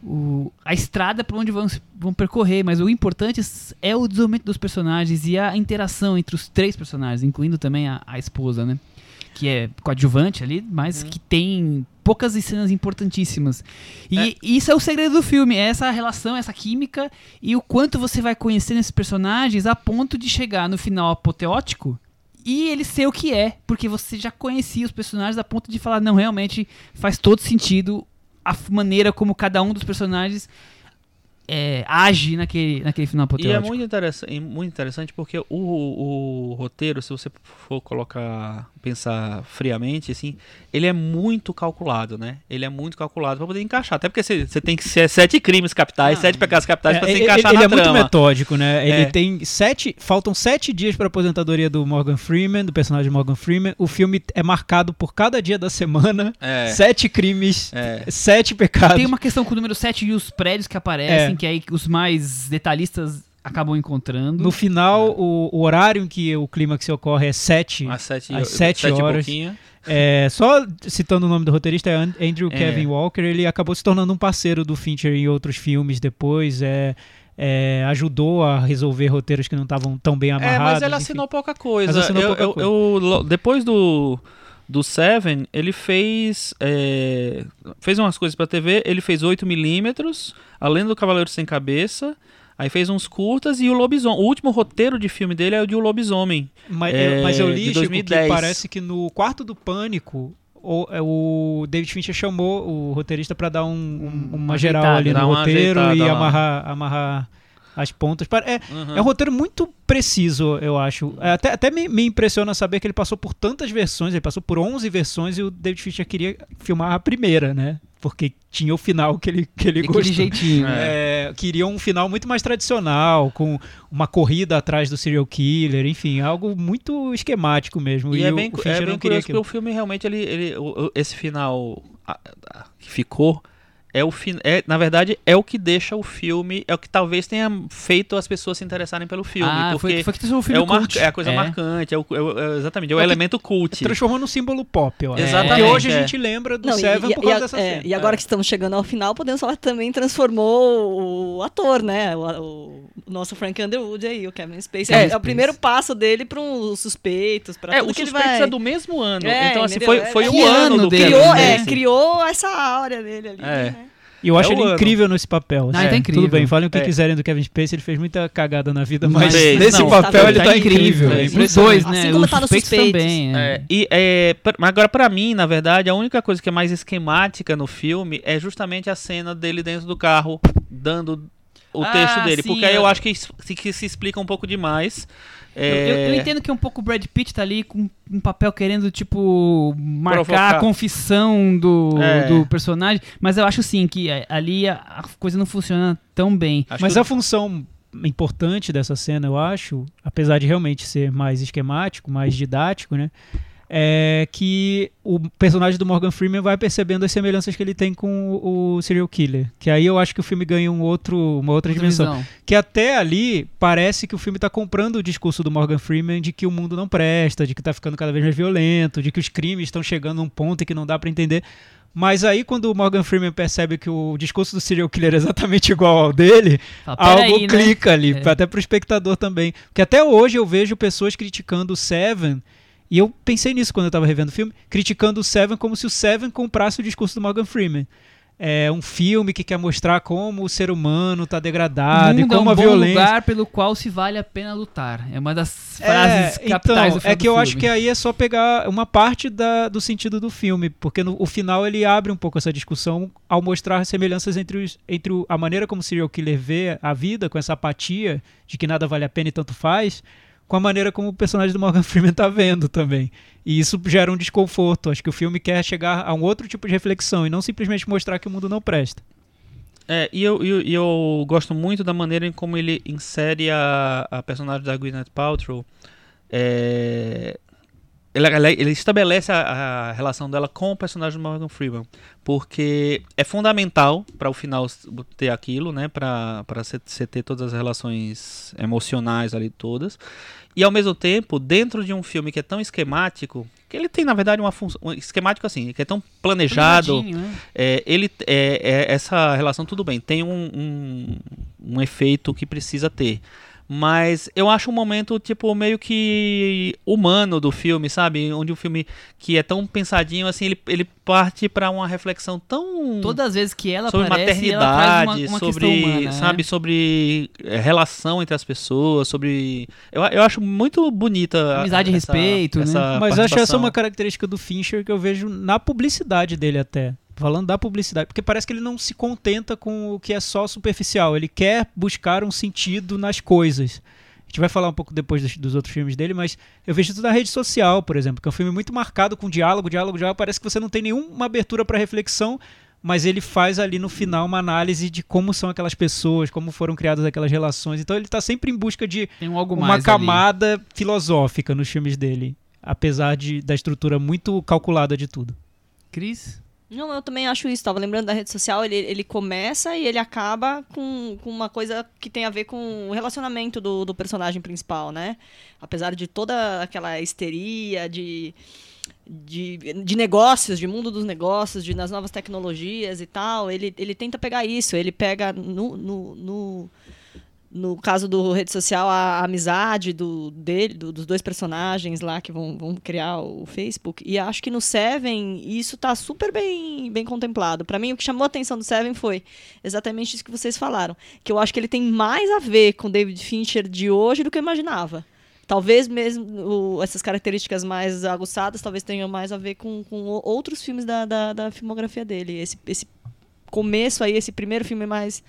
o- a estrada para onde vão, vão percorrer. Mas o importante é o desenvolvimento dos personagens e a interação entre os três personagens, incluindo também a, a esposa, né? Que é coadjuvante ali, mas que tem poucas cenas importantíssimas. E isso é o segredo do filme, é essa relação, essa química e o quanto você vai conhecendo esses personagens a ponto de chegar no final apoteótico e ele ser o que é, porque você já conhecia os personagens a ponto de falar, não, realmente faz todo sentido a maneira como cada um dos personagens é, age naquele, naquele final E apoteótico. é muito interessante, muito interessante porque o, o roteiro, se você for colocar, pensar friamente, assim, ele é muito calculado, né? Ele é muito calculado para poder encaixar. Até porque você você tem que ser sete crimes capitais, Ah, sete pecados capitais É, para se ele encaixar ele na é muito trama. metódico, né? Ele É. tem sete. Faltam sete dias para aposentadoria do Morgan Freeman, do personagem Morgan Freeman. O filme é marcado por cada dia da semana. É. Sete crimes, É. sete pecados. Tem uma questão com o número 7 e os prédios que aparecem, É. que aí os mais detalhistas acabam encontrando. No final, o, o horário em que o clímax ocorre é sete. Às sete, Às sete e horas. pouquinho. É, só citando o nome do roteirista, é And- Andrew É. Kevin Walker. Ele acabou se tornando um parceiro do Fincher em outros filmes depois. É, é, ajudou a resolver roteiros que não estavam tão bem amarrados. É, mas ele enfim. assinou pouca coisa. Mas assinou eu, pouca eu- coisa. eu- depois do, do Seven, ele fez é, fez umas coisas pra TV. Ele fez 8mm, além do Cavaleiro Sem Cabeça. Aí fez uns curtas e o Lobisomem. O último roteiro de filme dele é o de O Lobisomem. Mas, É, eu, mas eu de li, Chico, 2010. que parece que no quarto do Pânico, o, é, o David Fincher chamou o roteirista para dar um- um- uma Uma geral ajeitada, ali no roteiro e amarrar, amarrar as pontas. É, Uhum. é um roteiro muito preciso, eu acho. É, Até, até me, me impressiona saber que ele passou por tantas versões, ele passou por 11 versões e o David Fincher queria filmar a primeira, né? Porque tinha o final que ele, que ele gostou. jeitinho. né? É, queria um final muito mais tradicional, com uma corrida atrás do serial killer, enfim, algo muito esquemático mesmo. E, E, é o, bem, o é Fincher bem não queria curioso porque aquilo. o filme realmente, ele, ele, esse final que ficou, é o fin, é, na verdade, é o que deixa o filme, é o que talvez tenha feito as pessoas se interessarem pelo filme. ah, porque foi, foi que o filme é, o mar- cult. é a coisa É. marcante, é, o, é é exatamente, é o É elemento cult. Transformou num símbolo pop, eu acho. Exatamente, Porque hoje é. a gente lembra do Não, e- Seven e, por e causa a- dessa é, cena. e agora que estamos chegando ao final, podemos falar que também transformou o ator, né? O, o- o nosso Frank Underwood aí, o Kevin Spacey. É, É, o primeiro passo dele para os suspeitos, para É, tudo o que ele Suspeitos vai... é do mesmo ano. É, então, assim, entendeu? foi, foi É, o ano, dele, criou, é, criou essa áurea dele ali, É. né? E eu acho É ele ano. incrível nesse papel. Ah, assim. tá incrível. Tudo bem, falem o que É. quiserem do Kevin Spacey, ele fez muita cagada na vida, Mas mas nesse não, papel tá ele tá incrível. É É Os dois, né? Assim como Os tá suspeitos suspeitos. também. é. É, e é, agora pra mim, na verdade, a única coisa que é mais esquemática no filme é justamente a cena dele dentro do carro dando o Ah, texto dele, sim, porque aí é. eu acho que, que se explica um pouco demais. Eu, eu- eu É, entendo que um pouco o Brad Pitt tá ali com um papel querendo, tipo, marcar Provocar. a confissão do, É. do personagem, mas eu acho sim que a- ali a, a coisa não funciona tão bem. acho Mas que- a função importante dessa cena, eu acho, apesar de realmente ser mais esquemático, mais didático, né? É que o personagem do Morgan Freeman vai percebendo as semelhanças que ele tem com o, o serial killer. Que aí eu acho que o filme ganha um outro, uma outra Outra dimensão. visão. Que até ali parece que o filme tá comprando o discurso do Morgan Freeman de que o mundo não presta, de que tá ficando cada vez mais violento, de que os crimes estão chegando a um ponto em que não dá pra entender. Mas aí, quando o Morgan Freeman percebe que o discurso do serial killer é exatamente [LAUGHS] igual ao dele, Fala, algo "Peraí, né?" clica ali, É. até pro espectador também. Porque até hoje eu vejo pessoas criticando o Seven, e eu pensei nisso quando eu tava revendo o filme, criticando o Seven como se o Seven comprasse o discurso do Morgan Freeman. É um filme que quer mostrar como o ser humano tá O degradado e mundo é como um a bom violência. lugar pelo qual se vale a pena lutar. É uma das frases É, capitais então, do é que eu acho filme. que aí é só pegar uma parte da- do sentido do filme, porque no o final ele abre um pouco essa discussão ao mostrar semelhanças entre, os, entre o- a maneira como o serial killer vê a vida, com essa apatia de que nada vale a pena e tanto faz, com a maneira como o personagem do Morgan [LAUGHS] Freeman tá vendo também. E isso gera um desconforto. Acho que o filme quer chegar a um outro tipo de reflexão e não simplesmente mostrar que o mundo não presta. É, e eu, eu, eu gosto muito da maneira em como ele insere a, a personagem da Gwyneth Paltrow. É, ele, ele- ele estabelece a, a relação dela com o personagem do Morgan Freeman, porque é fundamental para o final ter aquilo, né, para você ter todas as relações emocionais ali todas. E ao mesmo tempo, dentro de um filme que é tão esquemático, que ele tem na verdade uma função um esquemático assim, que é tão planejado. Né? É, ele é, é- essa relação tudo bem, tem um, um, um efeito que precisa ter. Mas eu acho um momento, tipo, meio que humano do filme, sabe? Onde o filme que é tão pensadinho, assim, ele, ele parte pra uma reflexão tão Todas as vezes que ela sobre aparece, ela traz maternidade, uma, uma sobre, humana, né? sabe, sobre é, relação entre as pessoas, sobre eu, eu acho muito bonita a- Amizade e essa- respeito, né? essa Mas eu acho essa participação. uma característica do Fincher que eu vejo na publicidade dele até. Falando da publicidade, porque parece que ele não se contenta com o que é só superficial. Ele quer buscar um sentido nas coisas. A gente vai falar um pouco depois dos, dos outros filmes dele, mas eu vejo isso na rede social, por exemplo, que é um filme muito marcado com diálogo, diálogo, diálogo. Parece que você não tem nenhuma abertura para reflexão, mas ele faz ali no final uma análise de como são aquelas pessoas, como foram criadas aquelas relações. Então ele está sempre em busca de um uma mais ali. camada filosófica nos filmes dele, apesar de, da estrutura muito calculada de tudo. Cris? Não, eu também acho isso. Tava lembrando da rede social, ele, ele começa e ele acaba com, com uma coisa que tem a ver com o relacionamento do, do personagem principal, né? Apesar de toda aquela histeria de, de, de negócios, de mundo dos negócios, de nas novas tecnologias e tal, ele, ele tenta pegar isso. Ele pega no, no, no, no caso do rede social, a, amizade do, dele, do- dos dois personagens lá que vão, vão criar o Facebook. E acho que no Seven isso tá super bem, bem contemplado. Pra mim, o que chamou a atenção do Seven foi exatamente isso que vocês falaram. Que eu acho que ele tem mais a ver com o David Fincher de hoje do que eu imaginava. Talvez mesmo o- essas características mais aguçadas talvez tenham mais a ver com, com outros filmes da, da, da filmografia dele. Esse, esse começo aí, esse primeiro filme mais.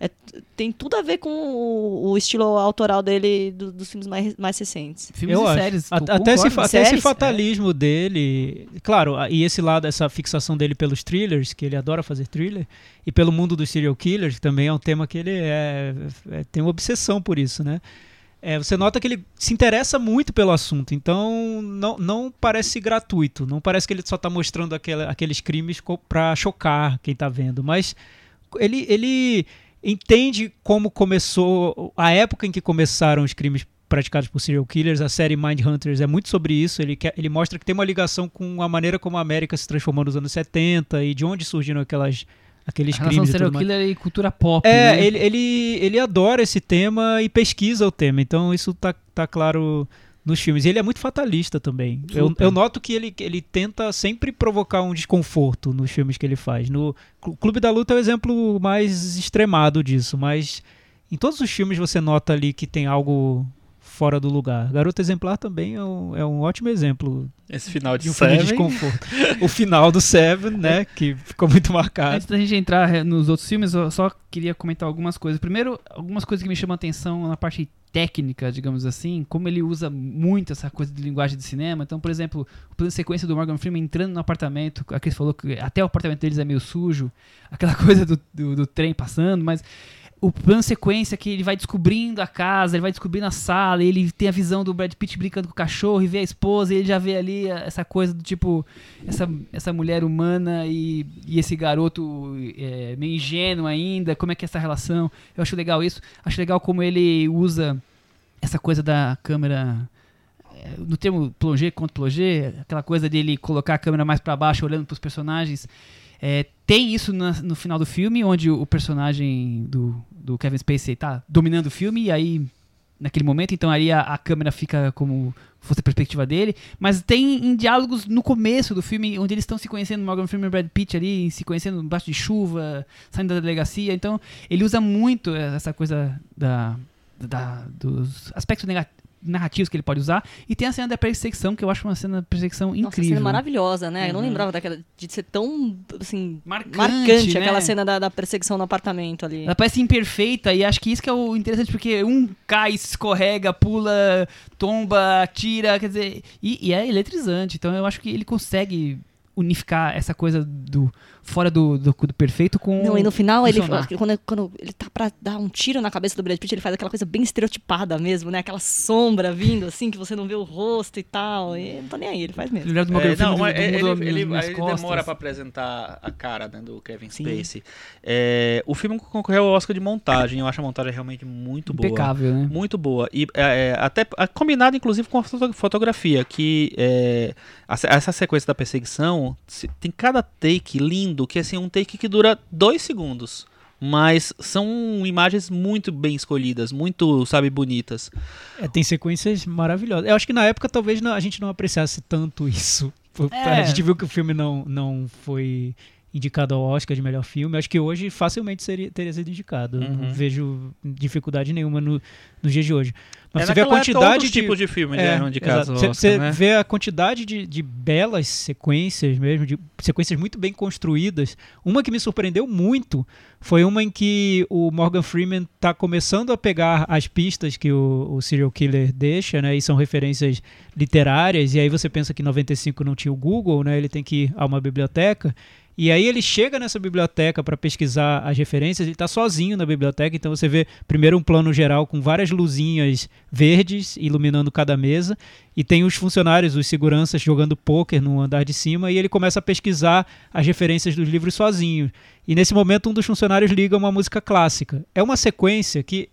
é, tem tudo a ver com o, o estilo autoral dele do- dos filmes mais, mais recentes. Filmes eu e acho. séries. A- até esse, até esse Séries? fatalismo dele, claro, a- e esse lado, essa fixação dele pelos thrillers, que ele adora fazer thriller, e pelo mundo dos serial killers, que também é um tema que ele é, é- tem uma obsessão por isso, né? É, você nota que ele se interessa muito pelo assunto, então não, não parece gratuito, não parece que ele só está mostrando aqueles crimes pra chocar quem tá vendo, mas ele, ele entende como começou, a época em que começaram os crimes praticados por serial killers, a série Mind Hunters é muito sobre isso, ele, quer, ele mostra que tem uma ligação com a maneira como a América se transformou nos anos 70 e de onde surgiram aquelas, aqueles A crimes serial killer e cultura pop. É, né? ele, ele, ele adora esse tema e pesquisa o tema, então isso tá, tá claro nos filmes. E ele é muito fatalista também. Eu, eu noto que ele, ele tenta sempre provocar um desconforto nos filmes que ele faz. No Clu- Clube da Luta é o exemplo mais extremado disso, mas em todos os filmes você nota ali que tem algo fora do lugar. Garota Exemplar também é um, é um ótimo exemplo Esse final de, de um filme de Seven. desconforto. [LAUGHS] o final do Seven, né, que ficou muito marcado. Antes da gente entrar eh, nos outros filmes, eu só queria comentar algumas coisas. Primeiro, algumas coisas que me chamam a atenção na parte técnica, digamos assim, como ele usa muito essa coisa de linguagem de cinema. Então, por exemplo, o plano de sequência do Morgan Freeman entrando no apartamento, a Cris falou que até o apartamento deles é meio sujo, [LAUGHS] aquela coisa do, do, do trem passando, mas o plano sequência que ele vai descobrindo a casa, ele vai descobrindo a sala, ele tem a visão do Brad Pitt brincando com o cachorro e vê a esposa, e ele já vê ali essa coisa do tipo, essa, essa mulher humana e, e esse garoto é, meio ingênuo ainda, como é que é essa relação. Eu acho legal isso. Acho legal como ele usa essa coisa da câmera. é, No termo plongé contra plongé, aquela coisa dele colocar a câmera mais pra baixo, olhando pros personagens. É, tem isso na- no final do filme, onde o personagem do, do Kevin Spacey tá dominando o filme, e aí, naquele momento, então aí a, a câmera fica como fosse a perspectiva dele. Mas tem em diálogos no começo do filme, onde eles estão se conhecendo, Morgan Freeman e Brad Pitt ali, se conhecendo embaixo de chuva, saindo da delegacia. Então, ele usa muito essa coisa da, da- dos aspectos nega- narrativos que ele pode usar. E tem a cena da perseguição, que eu acho uma cena de perseguição Nossa, incrível. cena maravilhosa, né? Eu não Uhum. lembrava daquela, de ser tão, assim, Marcante, marcante, né? aquela cena da, da perseguição no apartamento ali. Ela parece imperfeita e acho que isso que é o interessante, porque um cai, escorrega, pula, tomba, tira, quer dizer, e, e é eletrizante. Então eu acho que ele consegue unificar essa coisa do fora do, do, do perfeito com Não, e no final, ele, quando, quando ele tá pra dar um tiro na cabeça do Brad Pitt, ele faz aquela coisa bem estereotipada mesmo, né? Aquela sombra vindo, assim, que você não vê o rosto e tal. E não tá nem aí, ele faz mesmo. Ele do É, não, do- do ele, mudou ele- minhas ele costas. demora pra apresentar a cara né, do Kevin. Spacey. É, o filme concorreu ao Oscar de montagem. Eu acho a montagem realmente muito boa. Impecável, né? Muito boa. E é, é, até é, combinado, inclusive, com a foto- fotografia, que é, essa sequência da perseguição se- tem cada take lindo, que assim, um take que dura dois segundos. Mas são imagens muito bem escolhidas, muito, sabe, bonitas. É, tem sequências maravilhosas. Eu acho que na época talvez não- a gente não apreciasse tanto isso. [LAUGHS] Por- É. A gente viu que o filme não, não foi indicado ao Oscar de melhor filme. Acho que hoje facilmente seria, teria sido indicado. Eu Não Uhum. vejo dificuldade nenhuma no, nos dias de hoje. Mas É, você vê a quantidade de. tipos de filmes É, eram indicados ao exato. Você né? vê a quantidade de, de belas sequências mesmo, de sequências muito bem construídas. Uma que me surpreendeu muito foi uma em que o Morgan Freeman está começando a pegar as pistas que o, o serial killer deixa, né? E são referências literárias. E aí você pensa que em 95 não tinha o Google, né? Ele tem que ir a uma biblioteca. E aí ele chega nessa biblioteca para pesquisar as referências, ele está sozinho na biblioteca, então você vê primeiro um plano geral com várias luzinhas verdes iluminando cada mesa, e tem os funcionários, os seguranças jogando pôquer no andar de cima, e ele começa a pesquisar as referências dos livros sozinho. E nesse momento um dos funcionários liga uma música clássica. É uma sequência que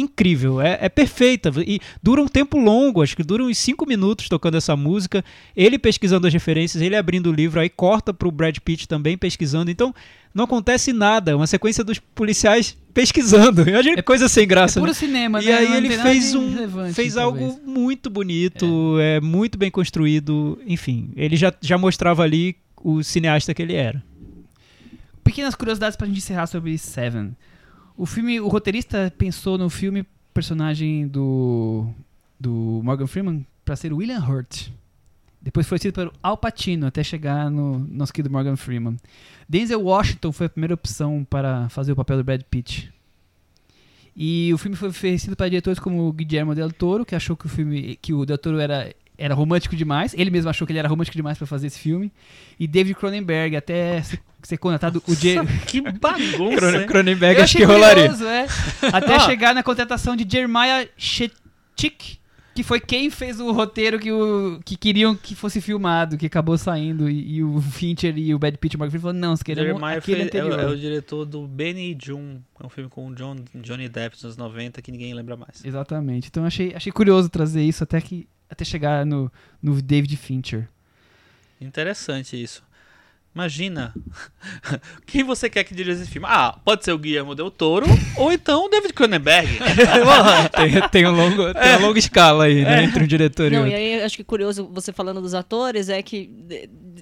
incrível, é, é perfeita e dura um tempo longo, acho que dura uns 5 minutos tocando essa música, ele pesquisando as referências, ele abrindo o livro, aí corta pro Brad Pitt também pesquisando, então não acontece nada, é uma sequência dos policiais pesquisando, [LAUGHS] imagina que coisa sem É graça, puro né? cinema, E né? aí Não ele fez um fez talvez. algo muito bonito, é. muito bem construído, enfim, ele já, já mostrava ali o cineasta que ele era. Pequenas curiosidades pra gente encerrar sobre Seven. O filme, o roteirista pensou no filme personagem do do Morgan Freeman pra ser William Hurt. Depois foi sido pelo Al Pacino até chegar no nosso querido Morgan Freeman. Denzel Washington foi a primeira opção para fazer o papel do Brad Pitt. E o filme foi oferecido para diretores como Guillermo del Toro, que achou que o filme que o del Toro era era romântico demais. Ele mesmo achou que ele era romântico demais para fazer esse filme. E David Cronenberg até ser, contratado o Jer Que bagunça? Cronenberg acho que rolaria. curioso, é. Até Ah. chegar na contratação de Jeremiah Chetchik, que foi quem fez o roteiro que, o, que queriam que fosse filmado, que acabou saindo. E, e o Fincher e o Brad Pitt e o Morgan Freeman falaram, não, queria Jeremiah aquele fez- é, o- anterior. é o diretor do Benny June. É um filme com o John, Johnny Depp nos anos 90 que ninguém lembra mais. Exatamente. Então achei, achei curioso trazer isso até, que, até chegar no, no David Fincher. Interessante isso. Imagina. [LAUGHS] Quem você quer que dirija esse filme? Ah, pode ser o Guillermo Del Toro ou então o David Cronenberg. [LAUGHS] tem, tem, um longo, tem uma longa escala aí, né, entre um diretor e Não, outro. e aí acho que curioso você falando dos atores é que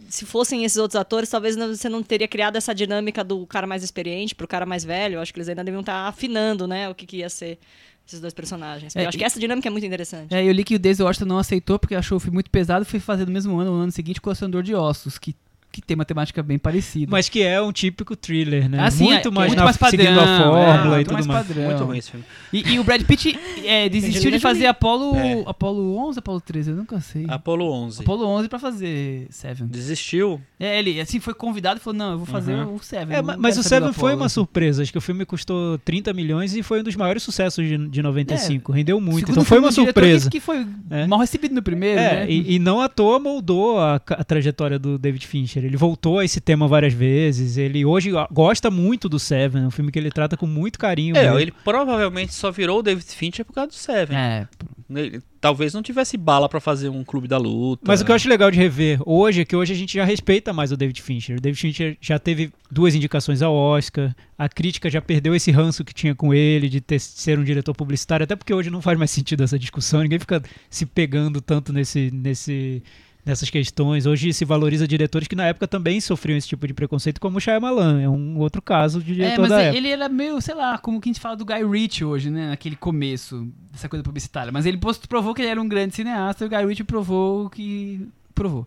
se fossem esses outros atores, talvez você não teria criado essa dinâmica do cara mais experiente pro cara mais velho. Eu acho que eles ainda deviam estar afinando, né, o que, que ia ser esses dois personagens. É, eu acho e- que essa dinâmica é muito interessante. É, eu li que o Denzel Washington não aceitou porque achou o filme muito pesado e foi fazer no mesmo ano, no ano seguinte, Colecionador de Ossos, que, que tem uma temática bem parecida. Mas que é um típico thriller, né? Ah, sim, muito é- mais, muito na, mais padrão, seguindo a fórmula é, e muito tudo mais mais. padrão. Muito ruim esse filme. E, e o Brad Pitt é, desistiu de fazer. Apollo, É. Apollo 11 Apollo 13? Eu nunca sei. Apollo 11. Apollo 11 pra fazer Seven. Desistiu. É, ele assim foi convidado e falou: Não, eu vou fazer Uhum. o Seven. É, mas o Seven foi Apollo." uma surpresa. Acho que o filme custou 30 milhões e foi um dos maiores sucessos de, de 95. Rendeu muito. Segundo Então foi uma surpresa. Que, que foi É. mal recebido no primeiro, É, né? e, e não à toa moldou a, a trajetória do David Fincher. Ele voltou a esse tema várias vezes. Ele hoje gosta muito do Seven, é um filme que ele trata com muito carinho. É, mesmo. ele provavelmente só virou o David Fincher por causa do Seven. É, Ele talvez não tivesse bala pra fazer um clube da luta. Mas o que eu acho legal de rever hoje é que hoje a gente já respeita mais o David Fincher. O David Fincher já teve duas indicações ao Oscar, a crítica já perdeu esse ranço que tinha com ele de ter, ser um diretor publicitário, até porque hoje não faz mais sentido essa discussão, ninguém fica se pegando tanto nesse, nesse, nessas questões. Hoje se valoriza diretores que na época também sofriam esse tipo de preconceito, como o Shyamalan, é um outro caso de é diretor mas da ele, era meio, sei lá, como que a gente fala do Guy Ritchie hoje, né? Naquele começo dessa coisa publicitária. Mas ele provou que ele era um grande cineasta e o Guy Ritchie provou que. Provou.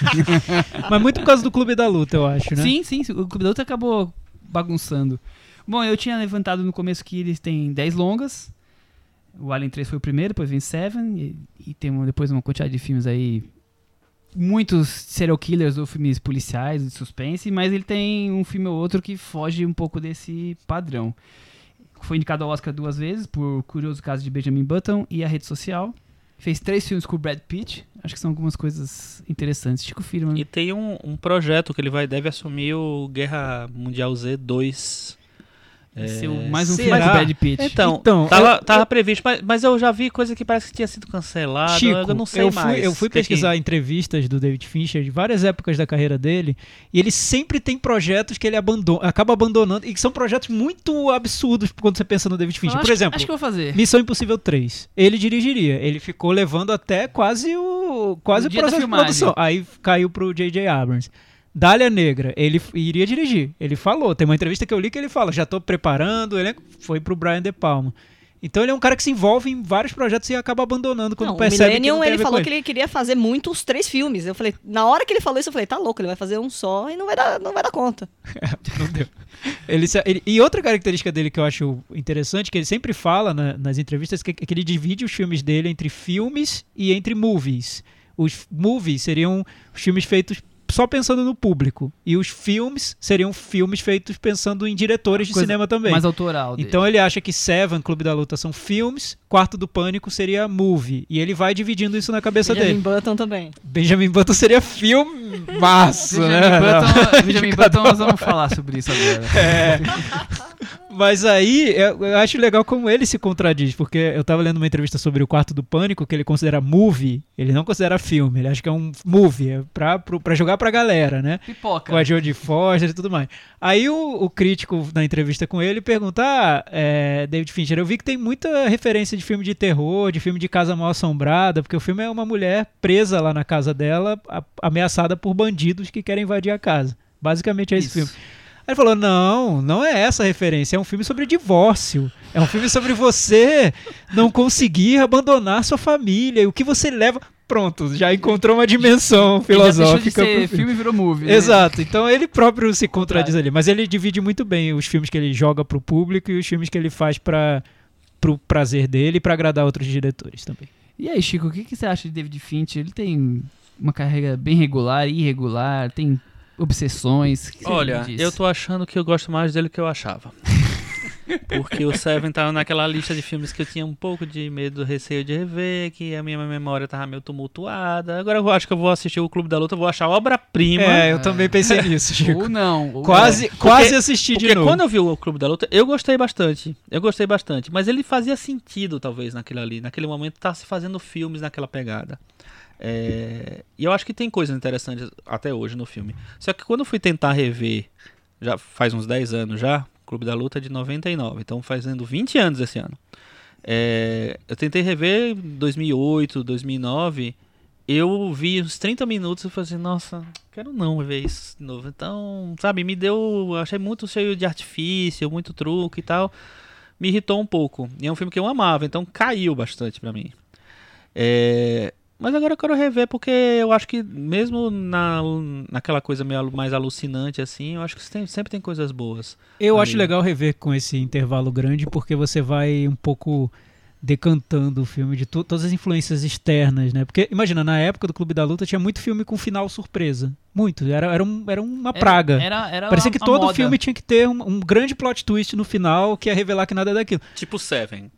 [LAUGHS] Mas muito por causa do Clube da Luta, eu acho, né? Sim, sim, o Clube da Luta acabou bagunçando. Bom, eu tinha levantado no começo que eles têm 10 longas. O Alien 3 foi o primeiro, depois vem Seven. E, e tem uma- depois uma quantidade de filmes aí muitos serial killers ou filmes policiais de suspense, mas ele tem um filme ou outro que foge um pouco desse padrão. Foi indicado ao Oscar duas vezes por Curioso Caso de Benjamin Button e A Rede Social. Fez três filmes com o Brad Pitt. Acho que são algumas coisas interessantes. Chico Firman. E tem um, um projeto que ele vai deve assumir o Guerra Mundial Z 2. O- mais um filme do Brad Pitt. Então, Então, tava, eu- tava eu- previsto, mas, mas eu já vi coisa que parece que tinha sido cancelada. Chico, eu não sei eu fui, mais. eu fui Tem que- pesquisar entrevistas do David Fincher de várias épocas da carreira dele, e ele sempre tem projetos que ele abandona, acaba abandonando, e que são projetos muito absurdos quando você pensa no David Fincher. acho- Por exemplo, Acho que vou fazer. Missão Impossível 3. Ele dirigiria. Ele ficou levando até quase o quase o da processo de produção. Aí caiu pro J.J. Abrams. Dália Negra, ele iria dirigir. Ele falou, tem uma entrevista que eu li que ele fala, já tô preparando, ele foi pro Brian De Palma. Então ele é um cara que se envolve em vários projetos e acaba abandonando quando Não, o percebe Millennium, que não ele falou com que ele queria fazer muito os três filmes. Eu falei, na hora que ele falou isso, eu falei, tá louco, ele vai fazer um só e não vai dar, não vai dar conta. [LAUGHS] Não deu. Ele, ele- e outra característica dele que eu acho interessante, que ele sempre fala na- nas entrevistas, que, que ele divide os filmes dele entre filmes e entre movies. Os movies seriam os filmes feitos só pensando no público. E os filmes seriam filmes feitos pensando em diretores de cinema também. Mais autoral dele. Então ele acha que Seven, Clube da Luta, são filmes, Quarto do Pânico seria movie. E ele vai dividindo isso na cabeça Benjamin dele. Button também. Benjamin Button seria filme massa, Benjamin né? Button, Benjamin Button, nós vamos falar sobre isso agora. É. [LAUGHS] Mas aí eu, eu acho legal como ele se contradiz, porque eu tava lendo uma entrevista sobre o Quarto do Pânico, que ele considera movie, ele não considera filme, ele acha que é um movie, é pra, pro- pra jogar pra galera, né? Pipoca. Com a Jodie Foster e tudo mais. Aí o, o crítico na entrevista com ele pergunta: ah, é, David Fincher, eu vi que tem muita referência de filme de terror, de filme de casa mal assombrada, porque o filme é uma mulher presa lá na casa dela, a- ameaçada por bandidos que querem invadir a casa. Basicamente é esse Isso. filme. Aí ele falou: não, não é essa a referência, é um filme sobre divórcio. É um filme sobre você não conseguir abandonar sua família e o que você leva. Pronto, já encontrou uma dimensão Ele já deixou de filosófica. ser filme. filme virou movie. né? Exato, então ele próprio se contradiz ali, mas ele divide muito bem os filmes que ele joga pro público e os filmes que ele faz para pro prazer dele e pra agradar outros diretores também. E aí, Chico, o que, que você acha de David Fincher? Ele tem uma carreira bem regular, irregular, tem obsessões. Olha, eu tô achando que eu gosto mais dele do que eu achava. [LAUGHS] Porque o Seven tava naquela lista de filmes que eu tinha um pouco de medo, receio de rever, que a minha memória tava meio tumultuada. Agora eu acho que eu vou assistir o Clube da Luta, eu vou achar obra-prima. É, eu também pensei nisso, Chico. Ou não. ou Quase, não. quase assisti de Porque novo. quando eu vi o Clube da Luta, eu gostei bastante. Eu gostei bastante. Mas ele fazia sentido, talvez, naquele ali. Naquele momento, tá se fazendo filmes naquela pegada. É, E eu acho que tem coisas interessantes até hoje no filme. Só que quando eu fui tentar rever, já faz uns 10 anos já, Clube da Luta é de 99, então fazendo 20 anos esse ano. É, Eu tentei rever em 2008, 2009. Eu vi uns 30 minutos e falei assim, nossa, quero não ver isso de novo. Então, sabe, me deu. Achei muito cheio de artifício, muito truque e tal. Me irritou um pouco. E é um filme que eu amava, então caiu bastante pra mim. É, Mas agora eu quero rever porque eu acho que mesmo na, naquela coisa meio mais alucinante assim, eu acho que tem- sempre tem coisas boas. Eu Ali. acho legal rever com esse intervalo grande, porque você vai um pouco decantando o filme de to- todas as influências externas, né? Porque, imagina, na época do Clube da Luta tinha muito filme com final surpresa. Muito. Era, era, um- era uma praga. Era, era Parecia a- que todo moda. filme tinha que ter um, um grande plot twist no final que ia revelar que nada é daquilo. Tipo Seven.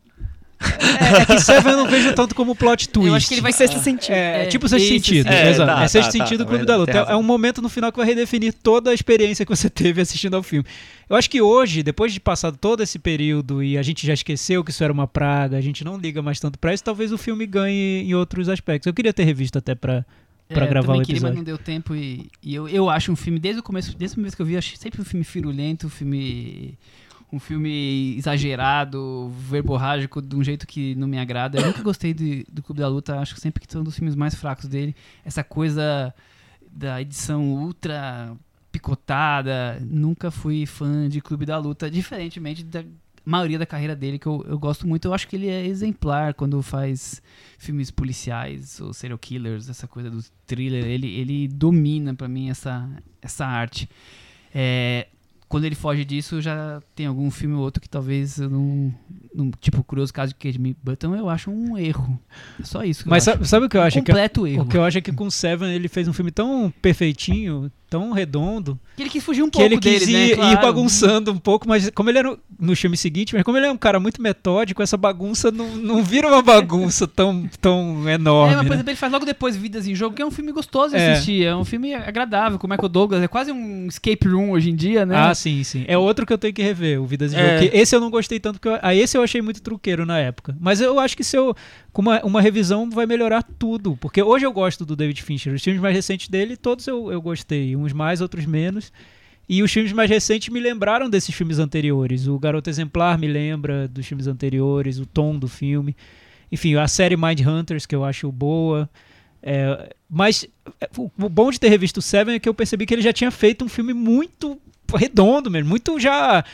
É, é que Seven eu não vejo tanto como plot twist. Eu acho que ele vai Sexto sentido. É, É, tipo sexto isso, sentido. É, exato. tá, é sexto tá, tá, sentido do tá, Clube tem da Luta. É-. É um momento no final que vai redefinir toda a experiência que você teve assistindo ao filme. Eu acho que hoje, depois de passado todo esse período e a gente já esqueceu que isso era uma praga, a gente não liga mais tanto pra isso, talvez o filme ganhe em outros aspectos. Eu queria ter revisto até pra. pra É, gravar também o queria, mas episódio. não deu tempo e, e eu, eu acho um filme, desde o começo, desde a primeira vez que eu vi, eu achei sempre um filme firulento, um filme um filme exagerado, verborrágico, de um jeito que não me agrada. Eu nunca gostei de- do Clube da Luta, acho que sempre que são um dos filmes mais fracos dele. Essa coisa da edição ultra picotada, nunca fui fã de Clube da Luta, diferentemente da maioria da carreira dele, que eu, eu gosto muito. Eu acho que ele é exemplar quando faz filmes policiais ou serial killers, essa coisa do thriller. Ele, ele domina pra mim essa, essa arte. É, quando ele foge disso, já tem algum filme ou outro que talvez eu não, não- tipo, o curioso caso de Kate Button, eu acho um erro. É só isso. que Mas eu sabe, sabe o que eu acho? um Que é- completo erro. o que eu acho é que com Seven ele fez um filme tão perfeitinho, tão redondo, Que ele quis fugir um que pouco ele quis dele, ir, né? ir Claro. bagunçando um pouco, mas como ele era no filme seguinte, mas como ele é um cara muito metódico, essa bagunça não, não vira uma bagunça tão, tão enorme. É, mas por né? exemplo, ele faz logo depois Vidas em Jogo, que é um filme gostoso de É. assistir. É um filme agradável, com o Michael Douglas. É quase um escape room hoje em dia, né? Ah, sim, sim. É outro que eu tenho que rever, o Vidas em É. Jogo. esse eu não gostei tanto, porque eu, a esse eu achei muito truqueiro na época. Mas eu acho que se eu. Com uma, uma revisão vai melhorar tudo. Porque hoje eu gosto do David Fincher. Os filmes mais recentes dele, todos eu, eu gostei. Uns mais, outros menos. E os filmes mais recentes me lembraram desses filmes anteriores. O Garoto Exemplar me lembra dos filmes anteriores, o tom do filme. Enfim, a série Mind Hunters, que eu acho boa. É, mas é, o o bom de ter revisto o Seven é que eu percebi que ele já tinha feito um filme muito redondo mesmo, muito já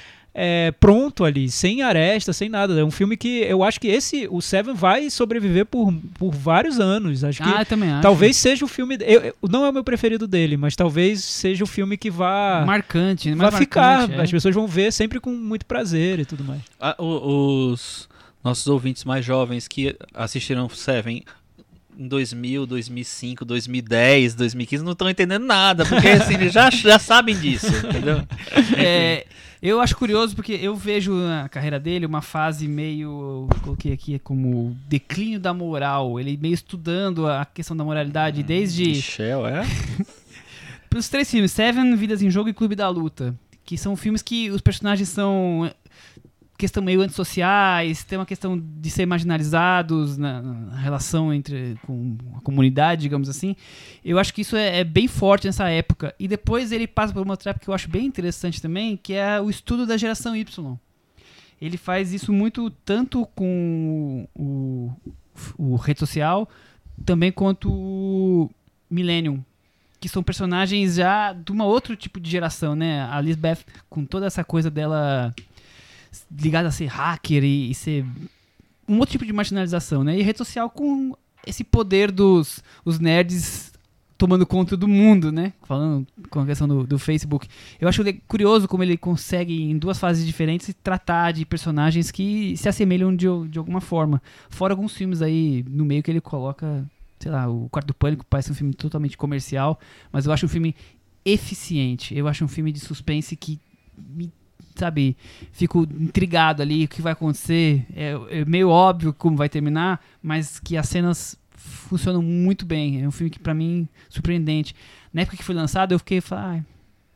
é, pronto ali, sem aresta, sem nada. É um filme que eu acho que esse, o Seven, vai sobreviver por, por vários anos. Acho que Ah, eu também acho. talvez seja o filme. Eu, eu- não é o meu preferido dele, mas talvez seja o filme que vá, Marcante, né? vai Mais ficar. marcante, é. As pessoas vão ver sempre com muito prazer e tudo mais. Ah, os nossos ouvintes mais jovens que assistiram Seven em 2000, 2005, 2010, 2015 não estão entendendo nada, porque assim, eles já, já sabem disso, entendeu? [LAUGHS] É, eu acho curioso porque eu vejo na carreira dele uma fase meio. eu Coloquei aqui como declínio da moral. Ele meio estudando a questão da moralidade desde. Michel, é? [LAUGHS] Os três filmes: Seven, Vidas em Jogo e Clube da Luta. Que são filmes que os personagens são. Questão meio antissociais, tem uma questão de ser marginalizados na, na relação entre com a comunidade, digamos assim. Eu acho que isso é, é bem forte nessa época. E depois ele passa por uma época que eu acho bem interessante também, que é o estudo da geração Y. Ele faz isso muito tanto com o, o rede social, também quanto o Millennium, que são personagens já de uma outro tipo de geração, né? A Lisbeth, com toda essa coisa dela ligada a ser hacker e, e ser um outro tipo de marginalização, né? E rede social com esse poder dos os nerds tomando conta do mundo, né? Falando com a questão do, do Facebook. Eu acho curioso como ele consegue, em duas fases diferentes, tratar de personagens que se assemelham de, de alguma forma. Fora alguns filmes aí no meio que ele coloca, sei lá, o Quarto do Pânico parece um filme totalmente comercial, mas eu acho um filme eficiente. Eu acho um filme de suspense que me sabe, fico intrigado ali o que vai acontecer. É, é meio óbvio como vai terminar, mas que as cenas funcionam muito bem. É um filme que pra mim surpreendente. Na época que foi lançado, eu fiquei, ah,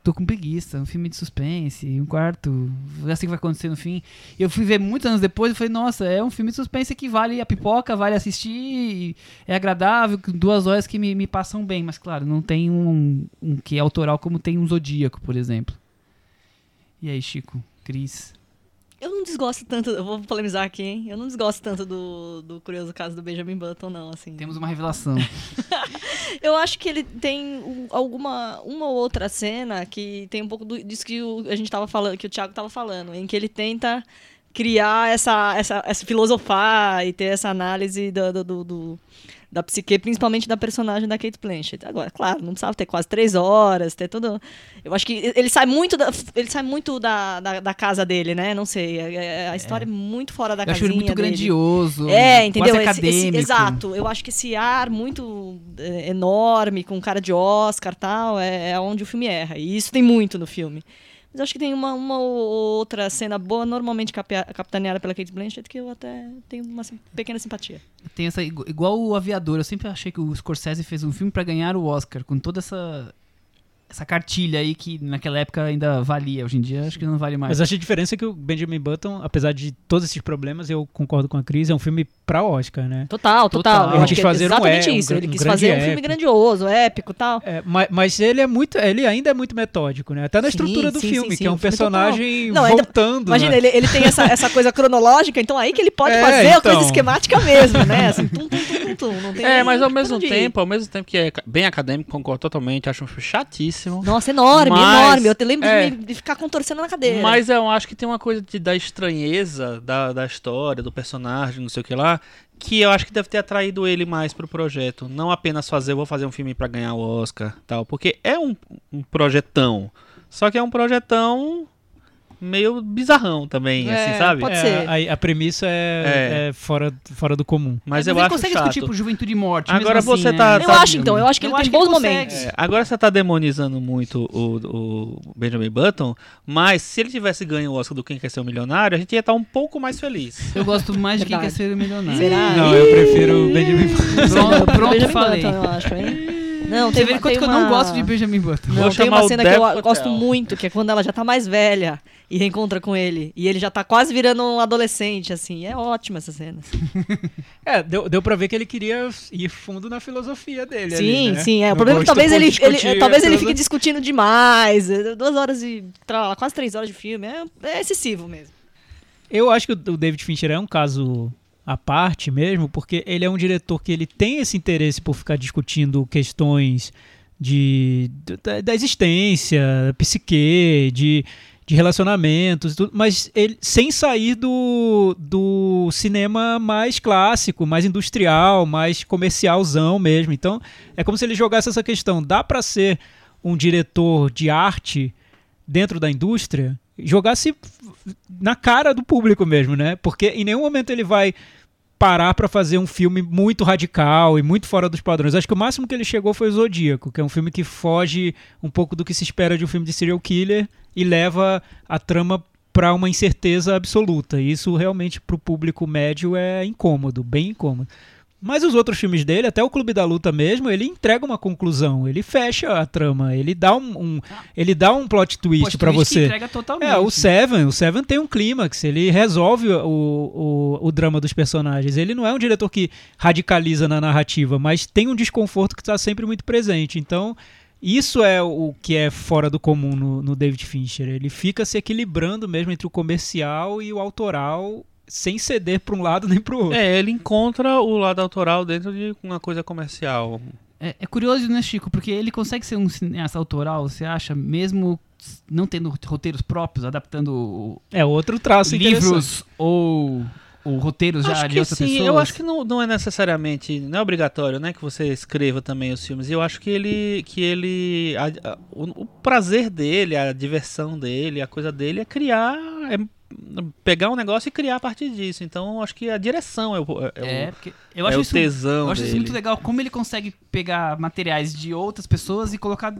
tô com preguiça, um filme de suspense, um quarto, sei o que vai acontecer no fim. Eu fui ver muitos anos depois e falei, nossa, é um filme de suspense que vale a pipoca, vale assistir, é agradável, duas horas que me, me passam bem, mas claro, não tem um, um que é autoral como tem um Zodíaco, por exemplo. E aí, Chico? Cris? Eu não desgosto tanto, eu vou polemizar aqui, hein? Eu não desgosto tanto do, do curioso caso do Benjamin Button, não, assim. Temos uma revelação. [LAUGHS] Eu acho que ele tem um- alguma uma ou outra cena que tem um pouco do- disso que o- a gente tava falando, que o Thiago tava falando, em que ele tenta criar essa, essa, essa filosofar e ter essa análise do- do- do- da psique, principalmente da personagem da Kate Blanchett. Agora, claro, não precisava ter quase três horas, ter tudo. Eu acho que ele sai muito da, ele sai muito da, da, da casa dele, né? Não sei. é- é- a história é muito fora da Eu acho ele muito dele. grandioso. É, entendeu? Quase Esse- esse- exato. Eu acho que esse ar muito é, enorme, com cara de Oscar e tal, é, é onde o filme erra. E isso tem muito no filme. Mas acho que tem uma, uma ou outra cena boa, normalmente capitaneada pela Kate Blanchett, que eu até tenho uma pequena simpatia. Tem essa, igu- igual o Aviador, eu sempre achei que o Scorsese fez um filme pra ganhar o Oscar, com toda essa essa cartilha aí que naquela época ainda valia. Hoje em dia acho que não vale mais. Mas acho a diferença é que o Benjamin Button, apesar de todos esses problemas, eu concordo com a Cris, é um filme pra Oscar, né? Total, total. Total. Ele quis fazer um exatamente é- um isso. gran- Ele um quis grande fazer um filme épico. grandioso, épico e tal. É, mas, mas ele é muito. Ele ainda é muito metódico, né? Até na Sim, estrutura do sim, filme, sim, que é um personagem Não, ainda- voltando. Imagina, né? ele, ele tem essa, essa coisa cronológica, então aí que ele pode [LAUGHS] É, fazer a coisa então. esquemática mesmo, né? Assim, tum, tum, tum, tum. Não tem É, mas ao mesmo tempo, ao mesmo tempo que é bem acadêmico, concordo totalmente, acho um filme chatíssimo. Nossa, enorme, Mas- enorme. Eu te lembro é. de, me- de ficar contorcendo na cadeira. Mas eu acho que tem uma coisa de, da estranheza da, da história, do personagem, não sei o que lá, que eu acho que deve ter atraído ele mais pro projeto. Não apenas fazer, vou fazer um filme pra ganhar o Oscar tal. Porque é um, um projetão. Só que é um projetão meio bizarrão também, É, assim, sabe? pode É, ser. A, a premissa é, É. é fora, fora do comum. Mas É, eu ele acho consegue chato. discutir por juventude e morte. Agora mesmo você assim, tá- né? Eu acho, então, eu acho que ele tem bons momentos. É, agora você tá demonizando muito o, o Benjamin Button, mas se ele tivesse ganho o Oscar do Quem Quer Ser um Milionário, a gente ia estar um pouco mais feliz. Eu gosto mais de quem quer ser milionário. Será? Não, eu prefiro o Benjamin Button. Pronto, pronto Benjamin falei. Button, eu acho, hein? Não, Você tem, vê uma- quanto que eu não gosto de Benjamin Button. Não, tem uma cena que eu gosto muito, que é quando ela já tá mais velha e reencontra com ele. E ele já tá quase virando um adolescente, assim. É ótima essa cena. [LAUGHS] É, deu, deu pra ver que ele queria ir fundo na filosofia dele. Sim, ali, né? sim. É. O problema é que talvez ele, ele- talvez ele fique discutindo demais. É, Duas horas e. quase três horas de filme. É, é excessivo mesmo. Eu acho que o David Fincher é um caso à parte mesmo, porque ele é um diretor que ele tem esse interesse por ficar discutindo questões de, da, da existência, psique, de, de relacionamentos, tudo, mas ele sem sair do, do cinema mais clássico, mais industrial, mais comercialzão mesmo. Então, é como se ele jogasse essa questão: dá para ser um diretor de arte dentro da indústria? Jogasse na cara do público mesmo, né? Porque em nenhum momento ele vai parar pra fazer um filme muito radical e muito fora dos padrões. Acho que o máximo que ele chegou foi o Zodíaco, que é um filme que foge um pouco do que se espera de um filme de serial killer e leva a trama pra uma incerteza absoluta. E isso realmente pro público médio é incômodo, bem incômodo. Mas os outros filmes dele, até o Clube da Luta mesmo, ele entrega uma conclusão, ele fecha a trama, ele dá um, um- ele dá um plot twist que você. entrega totalmente. É, o Seven, o Seven tem um clímax, ele resolve o, o, o drama dos personagens. Ele não é um diretor que radicaliza na narrativa, mas tem um desconforto que está sempre muito presente. Então, isso é o que é fora do comum no, no David Fincher. Ele fica se equilibrando mesmo entre o comercial e o autoral, sem ceder para um lado nem para o outro. É, ele encontra o lado autoral dentro de uma coisa comercial. É, é curioso, né, Chico? Porque ele consegue ser um cineasta autoral, você acha, mesmo não tendo roteiros próprios, adaptando É outro traço interessante. livros ou, ou roteiros já acho de que outras sim, pessoas. eu acho que não, não é necessariamente, não é obrigatório, né, que você escreva também os filmes. E eu acho que ele, que ele, a- a- o, o prazer dele, a diversão dele, a coisa dele é criar, é pegar um negócio e criar a partir disso. Então, acho que a direção é o, é o- É, porque eu é acho o isso tesão Eu acho isso dele. muito legal, como ele consegue pegar materiais de outras pessoas e colocar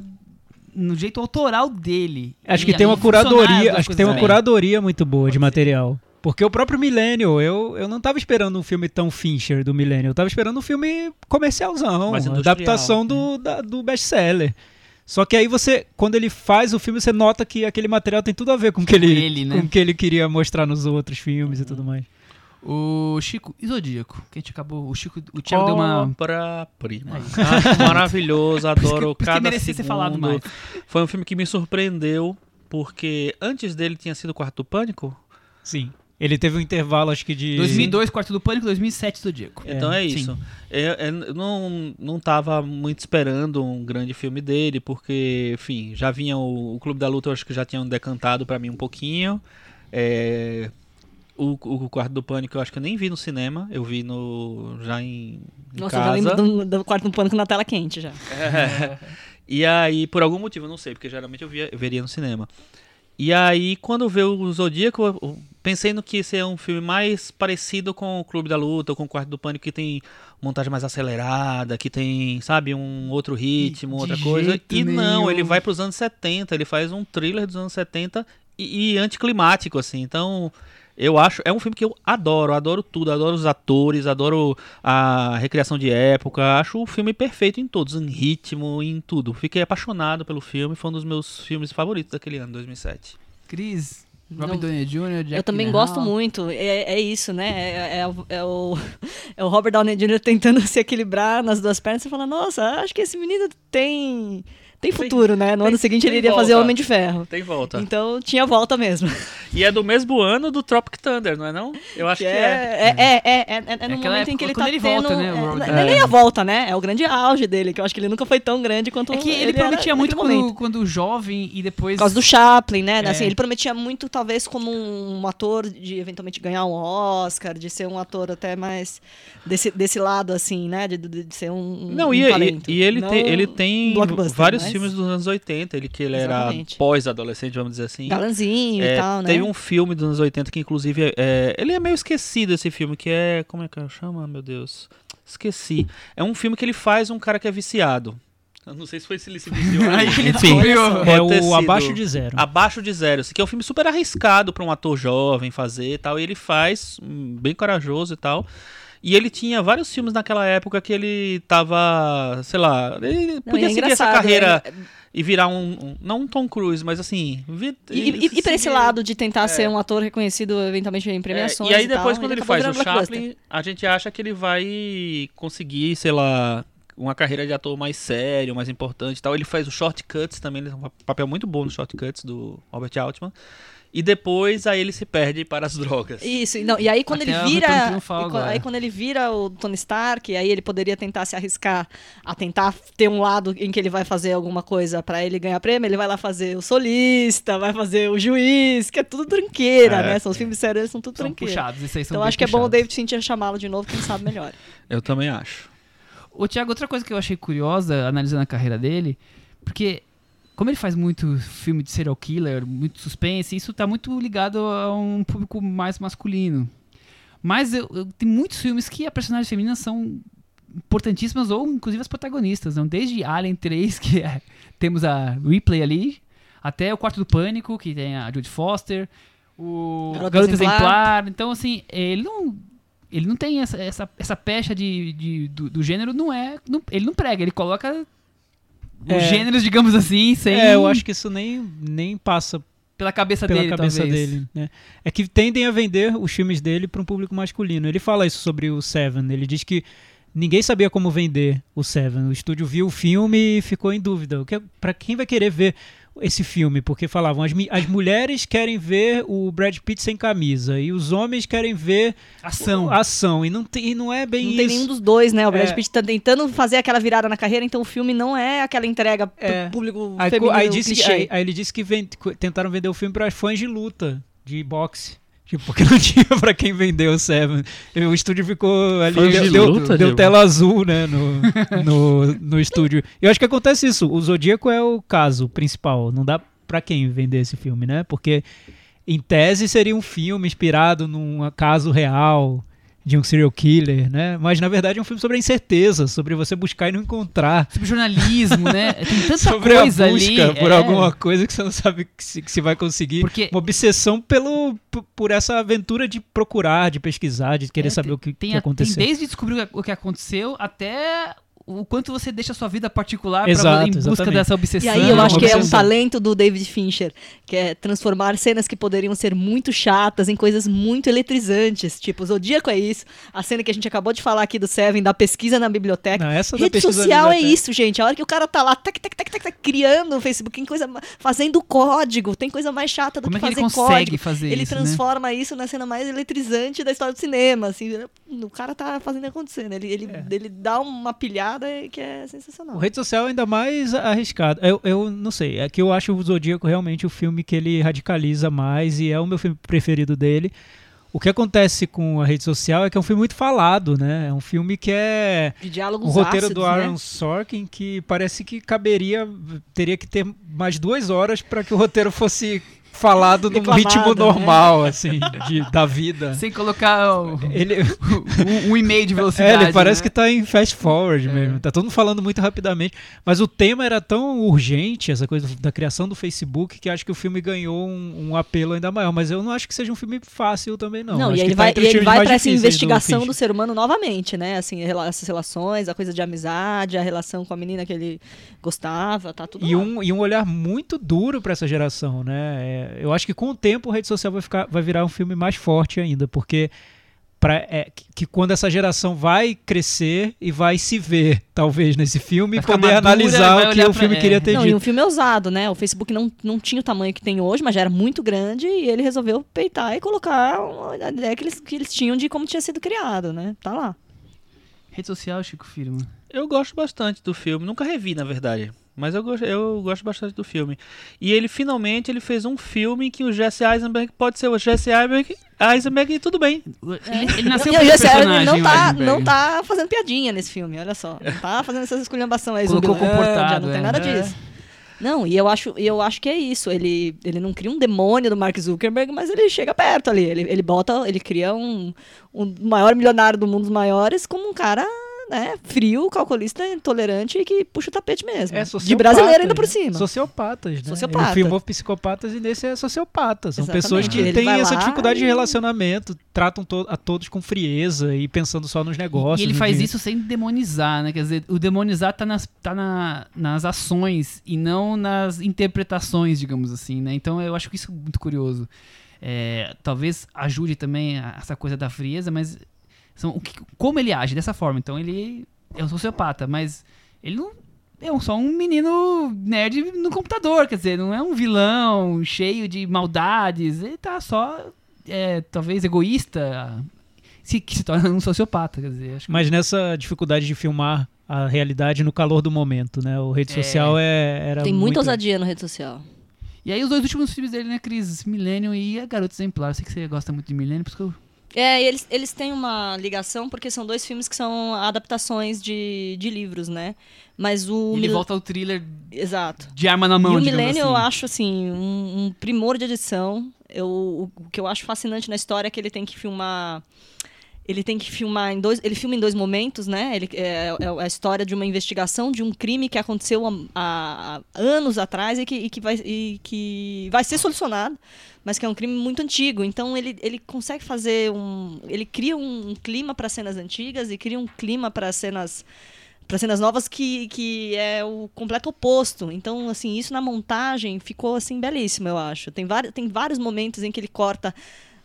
no jeito autoral dele. Acho E que tem uma curadoria, acho que tem uma curadoria muito boa de material. Porque o próprio Millennial, eu, eu não tava esperando um filme tão Fincher do Millennial, eu tava esperando um filme comercialzão, industrial, adaptação do, da- do best-seller. Só que aí você, quando ele faz o filme, você nota que aquele material tem tudo a ver com o que ele, ele, né? com o que ele queria mostrar nos outros filmes e tudo mais. O Chico e Zodíaco, que a gente acabou. O Chico, o Thiago deu uma. Obra-prima. Aí. Acho maravilhoso, [LAUGHS] adoro por isso que cada merecia ser segundo. falado mais. Foi um filme que me surpreendeu, porque antes dele tinha sido Quarto do Pânico. Sim. Ele teve um intervalo, acho que de. 2002, Quarto do Pânico, 2007, Zodíaco. Então é, isso. Eu, eu não, não tava muito esperando um grande filme dele, porque, enfim, já vinha o, o Clube da Luta, eu acho que já tinham decantado pra mim um pouquinho. É, o, o Quarto do Pânico eu acho que eu nem vi no cinema, eu vi no já em, em Nossa, eu já casa. lembro do, do quarto do pânico na tela quente já. [LAUGHS] E aí, por algum motivo, eu não sei, porque geralmente eu, via, eu veria no cinema. E aí, quando veio o Zodíaco, pensei no que ia ser um filme mais parecido com o Clube da Luta ou com o Quarto do Pânico, que tem montagem mais acelerada, que tem, sabe, um outro ritmo, de outra coisa. E não, nenhum. ele vai pros anos 70, ele faz um thriller dos anos 70 e, e anticlimático, assim. Então, eu acho, é um filme que eu adoro, adoro tudo, adoro os atores, adoro a recriação de época, acho o filme perfeito em todos, em ritmo, em tudo. Fiquei apaixonado pelo filme, foi um dos meus filmes favoritos daquele ano, 2007. Cris, Robert. Downey Jr., Jack eu também gosto muito. É, é isso, né? É, é o- é o, [LAUGHS] é o Robert Downey Jr. tentando [LAUGHS] se equilibrar nas duas pernas e fala, nossa, acho que esse menino tem, tem futuro, né? No tem- ano seguinte tem ele iria volta. fazer Homem de Ferro. Tem volta. Então tinha volta mesmo. E é do mesmo ano do Tropic Thunder, não é não? Eu acho que, é. é, é, é, é, é, é no aquela momento em que ele tá ele tendo... volta, né, é, é nem a volta, né? É o grande auge dele, que eu acho que ele nunca foi tão grande quanto É que ele, era prometia muito quando, quando jovem e depois. Por causa do Chaplin, né? É. Assim, ele prometia muito, talvez, como um ator de eventualmente ganhar um Oscar, de ser um ator até mais desse, desse lado, assim, né? De, de- de ser um, um Não, e, e- talento. e ele, Não tem, ele um tem vários mas- filmes dos anos 80, ele que ele Exatamente. era pós-adolescente, vamos dizer assim. Galanzinho É, e tal, né? Teve um filme dos anos 80 que, inclusive, é, ele é meio esquecido, esse filme, que é. Como é que chama? Meu Deus. Esqueci. É um filme que ele faz um cara que é viciado. Eu não sei se foi se ele se viciou. Aí [LAUGHS] ele Enfim, É o Abaixo de Zero. Abaixo de Zero. Esse aqui é um filme super arriscado para um ator jovem fazer e tal. E ele faz, hum, bem corajoso e tal. E ele tinha vários filmes naquela época que ele tava, sei lá, ele Não, podia e é seguir essa carreira é- e virar um, um- não um Tom Cruise, mas assim, vi- E, e, e pra esse lado de tentar ser um ator reconhecido eventualmente em premiações. é, e aí tal, depois quando ele, acabou faz o. Chaplin, a gente acha que ele vai conseguir, sei lá, uma carreira de ator mais sério, mais importante e tal. Ele faz o Shortcuts também, ele tem um papel muito bom no Shortcuts do Robert Altman. E depois aí ele se perde para as drogas. Isso, e não, e aí quando Até ele vira. Retorno Triunfal e quan- agora. aí quando ele vira o Tony Stark, aí ele poderia tentar se arriscar a tentar ter um lado em que ele vai fazer alguma coisa pra ele ganhar prêmio, ele vai lá fazer o solista, vai fazer o juiz, que é tudo tranqueira, É. né? São os filmes sérios, são tudo São tranqueira. puxados, isso aí são Então bem acho que é bom o puxados. David Fincher chamá-lo de novo, quem sabe melhor. [LAUGHS] Eu também acho. Ô, Thiago, outra coisa que eu achei curiosa, analisando a carreira dele, porque como ele faz muito filme de serial killer, muito suspense, isso tá muito ligado a um público mais masculino. Mas eu, eu- tem muitos filmes que a personagem feminina são importantíssimas, ou inclusive as protagonistas. Não? Desde Alien 3, [LAUGHS] que é- temos a Ripley ali, até o Quarto do Pânico, que tem a Judy Foster, o Garota Exemplar. Exemplar. Então, assim, ele não ele não tem essa, essa, essa pecha de, de- do, do gênero, não é. não- ele não prega, ele coloca É. os gêneros, digamos assim, sem. É, eu acho que isso nem, nem passa pela cabeça pela dele, cabeça talvez. dele. Né? É que tendem a vender os filmes dele para um público masculino. Ele fala isso sobre o Seven. Ele diz que ninguém sabia como vender o Seven. O estúdio viu o filme e ficou em dúvida. O que para quem vai querer ver esse filme? Porque falavam as, as mulheres querem ver o Brad Pitt sem camisa e os homens querem ver Ação. a ação e não tem, e não é bem Não isso. tem nenhum dos dois, né? O Brad É. Pitt tá tentando fazer aquela virada na carreira, então o filme não é aquela entrega pro É. público Aí, feminino aí disse que, aí, aí ele disse que co- tentaram vender o filme para fãs de luta, de boxe. Tipo, porque não tinha pra quem vender o Seven. O estúdio ficou ali. Deu, de deu- luta, deu tela azul, né? No, no, no estúdio. E eu acho que acontece isso. O Zodíaco é o caso principal. Não dá pra quem vender esse filme, né? Porque, em tese, seria um filme inspirado num caso real de um serial killer, né? Mas na verdade é um filme sobre a incerteza, sobre você buscar e não encontrar Sobre jornalismo, né? [LAUGHS] Tem tanta sobre coisa a busca ali. por é. alguma coisa que você não sabe que se, que se vai conseguir. Porque Uma obsessão pelo, por essa aventura de procurar, de pesquisar, de querer É, saber o que, tem, que aconteceu. tem desde descobrir o que aconteceu até o quanto você deixa a sua vida particular pra- Exato, em busca exatamente. dessa E obsessão. aí eu acho que é um talento do David Fincher, que é transformar cenas que poderiam ser muito chatas em coisas muito eletrizantes. Tipo, o Zodíaco é isso. A cena que a gente acabou de falar aqui do Seven, da pesquisa na biblioteca. Não, essa da Rede social é isso, gente. A hora que o cara tá lá, tac, tac, tac, tac, tac, criando o Facebook, tem coisa, fazendo código, tem coisa mais chata do Como é que que ele fazer consegue código. fazer Ele isso, né? transforma isso na cena mais eletrizante da história do cinema, assim. O cara tá fazendo acontecer, né? Ele, ele, É. ele dá uma pilhada que é O sensacional. rede social é ainda mais arriscado. Eu, eu não sei, é que eu acho o Zodíaco realmente o filme que ele radicaliza mais e é o meu filme preferido dele. O que acontece com a rede social é que é um filme muito falado, né? É um filme que é De diálogos o roteiro ácidos, do Aaron né? Sorkin que parece que caberia, teria que ter mais duas horas para que o roteiro fosse falado num ritmo né? normal, assim, de, da vida. Sem colocar o- Ele, um, um e-mail de velocidade. [LAUGHS] é, ele parece né? que tá em fast forward É. mesmo. Tá todo mundo falando muito rapidamente. Mas o tema era tão urgente, essa coisa da criação do Facebook, que acho que o filme ganhou um, um apelo ainda maior. Mas eu não acho que seja um filme fácil também, não. Não, Acho e que ele tá vai, e os ele vai pra essa do investigação do, Fincher. ser humano novamente, né? Assim, essas relações, a coisa de amizade, a relação com a menina que ele gostava, tá tudo E lá. um, e um olhar muito duro para essa geração, né? É, eu acho que com o tempo a rede social vai, ficar, vai virar um filme mais forte ainda, porque pra, é, que, que quando essa geração vai crescer e vai se ver, talvez, nesse filme, e Vai poder madura, analisar o que o pra- filme é. queria ter Não, e dito. um filme é ousado, né? O Facebook não, não tinha o tamanho que tem hoje, mas já era muito grande e ele resolveu peitar e colocar a ideia que eles, que eles tinham de como tinha sido criado, né? Tá lá. Rede social, Chico Firma. Eu gosto bastante do filme, nunca revi, na verdade. Mas eu gosto, eu gosto bastante do filme. E ele finalmente ele fez um filme que o Jesse Eisenberg pode ser o Jesse Eisenberg, Eisenberg e tudo bem. Ele, ele nasceu E com o esse Jesse Eisenberg não o tá, Eisenberg. não tá fazendo piadinha nesse filme, olha só. Não tá fazendo essas esculhambações aí, Colocou comportado, não tem é. nada É. disso. Não, e eu acho, eu acho que é isso. Ele, ele não cria um demônio do Mark Zuckerberg, mas ele chega perto ali. Ele, ele bota, ele cria um, um maior milionário do mundo dos maiores como um cara né, frio, calculista, intolerante e que puxa o tapete mesmo. É de brasileiro ainda por cima. Sociopatas, né? Sociopata. Ele filmou psicopatas e nesse é sociopatas. São Exatamente. pessoas que Ele têm essa dificuldade de e- relacionamento, tratam to- a todos com frieza e pensando só nos negócios. E ele no faz dinheiro. isso sem demonizar, né? Quer dizer, o demonizar tá nas, tá na, nas ações e não nas interpretações, digamos assim, né? Então eu acho que isso é muito curioso. É, talvez ajude também a- essa coisa da frieza, mas são, o que- como ele age dessa forma. Então ele é um sociopata, mas ele não é um- só um menino nerd no computador, quer dizer, não é um vilão cheio de maldades. Ele tá só, é, talvez, egoísta, se, que se torna um sociopata, quer dizer. Acho que Mas nessa dificuldade de filmar a realidade no calor do momento, né? O rede É. social é, era Tem muito... muita ousadia na rede social. E aí os dois últimos filmes dele, né, Cris? Millennium e A Garota Exemplar. Eu sei que você gosta muito de Millennium, por isso que eu... É, eles, eles têm uma ligação porque são dois filmes que são adaptações de, de livros, né? Mas o. ele Mil- volta ao thriller Exato. de arma na mão, e o digamos Millennium eu assim. acho, assim, um, um primor de edição. Eu, o, o que eu acho fascinante na história é que ele tem que filmar. Ele tem que filmar em dois. Ele filma em dois momentos, né? Ele, é, é a história de uma investigação de um crime que aconteceu há, há anos atrás e que, e que, vai, e que vai ser solucionado, mas que é um crime muito antigo. Então ele, ele consegue fazer um. Ele cria um, clima para cenas antigas e cria um clima para cenas para cenas novas que, que é o completo oposto. Então, assim, isso na montagem ficou assim belíssimo, eu acho. Tem, vários tem vários momentos em que ele corta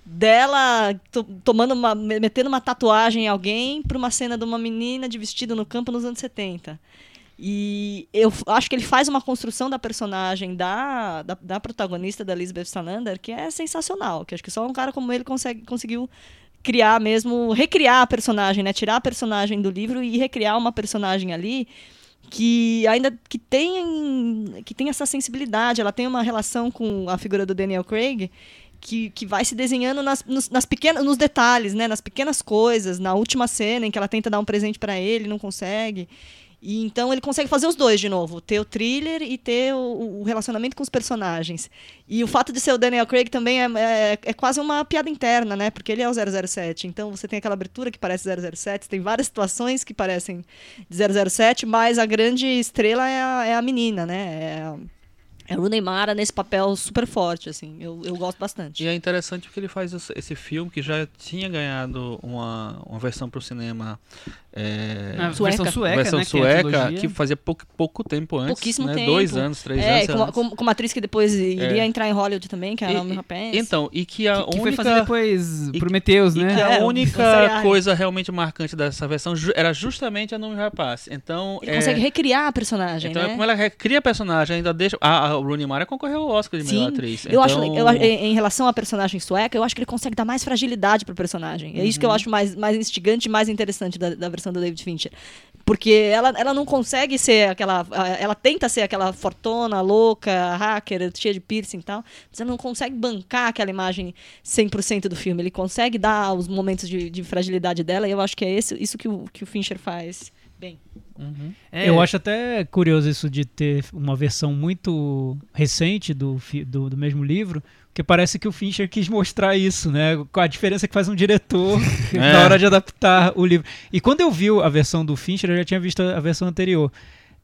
dela to- tomando uma me- metendo uma tatuagem em alguém para uma cena de uma menina de vestido no campo nos anos 70. E eu acho que ele faz uma construção da personagem da, da, da protagonista, da Elizabeth Salander, que é sensacional. Que acho que só um cara como ele consegue, conseguiu criar mesmo, recriar a personagem, né? Tirar a personagem do livro e recriar uma personagem ali que ainda que tem que tem essa sensibilidade, ela tem uma relação com a figura do Daniel Craig que, que vai se desenhando nas, nos, nas pequenas, nos detalhes, né? Nas pequenas coisas, na última cena em que ela tenta dar um presente para ele, não consegue. E então ele consegue fazer os dois de novo, ter o thriller e ter o, o relacionamento com os personagens. E o fato de ser o Daniel Craig também é, é, é quase uma piada interna, né? Porque ele é o 007. Então você tem aquela abertura que parece 007, tem várias situações que parecem de 007, mas a grande estrela é a, é a menina, né? É a, é a Rooney Mara nesse papel super forte, assim. Eu, eu gosto bastante. E é interessante porque ele faz esse- filme que já tinha ganhado uma, uma versão para o cinema. É, A Sueca. versão sueca, versão né? que é sueca, que fazia pouco, pouco tempo antes. Pouquíssimo né? tempo. Dois anos, três É, anos. com, antes. com, com uma atriz que depois iria É. entrar em Hollywood também, que é a Naomi Rapace. Então, e que a que, que única. foi fazer depois Prometheus, E né? que a É, o única Sassariari. coisa realmente marcante dessa versão era justamente a Nome Rapaz. Então, Ele é, consegue recriar a personagem, então né? é como ela recria a personagem, ainda deixa. A, a Rooney Mara concorreu ao Oscar de melhor Sim, atriz. Eu Então, eu, acho- em em relação à personagem sueca, eu acho que ele consegue dar mais fragilidade pro personagem. É isso que Uhum. eu acho mais, mais instigante e mais interessante da, da versão do David Fincher. Porque ela, ela não consegue ser aquela. Ela tenta ser aquela fortuna, louca, hacker, cheia de piercing e tal. Mas ela não consegue bancar aquela imagem 100% do filme. Ele consegue dar os momentos de, de fragilidade dela. E eu acho que é esse, isso que o, que o Fincher faz bem. uhum. É, Eu acho até curioso isso de ter uma versão muito recente do, do, do mesmo livro, porque parece que o Fincher quis mostrar isso, né? Com a diferença que faz um diretor É. [LAUGHS] [LAUGHS] na hora de adaptar o livro. E quando eu vi a versão do Fincher, eu já tinha visto a versão anterior.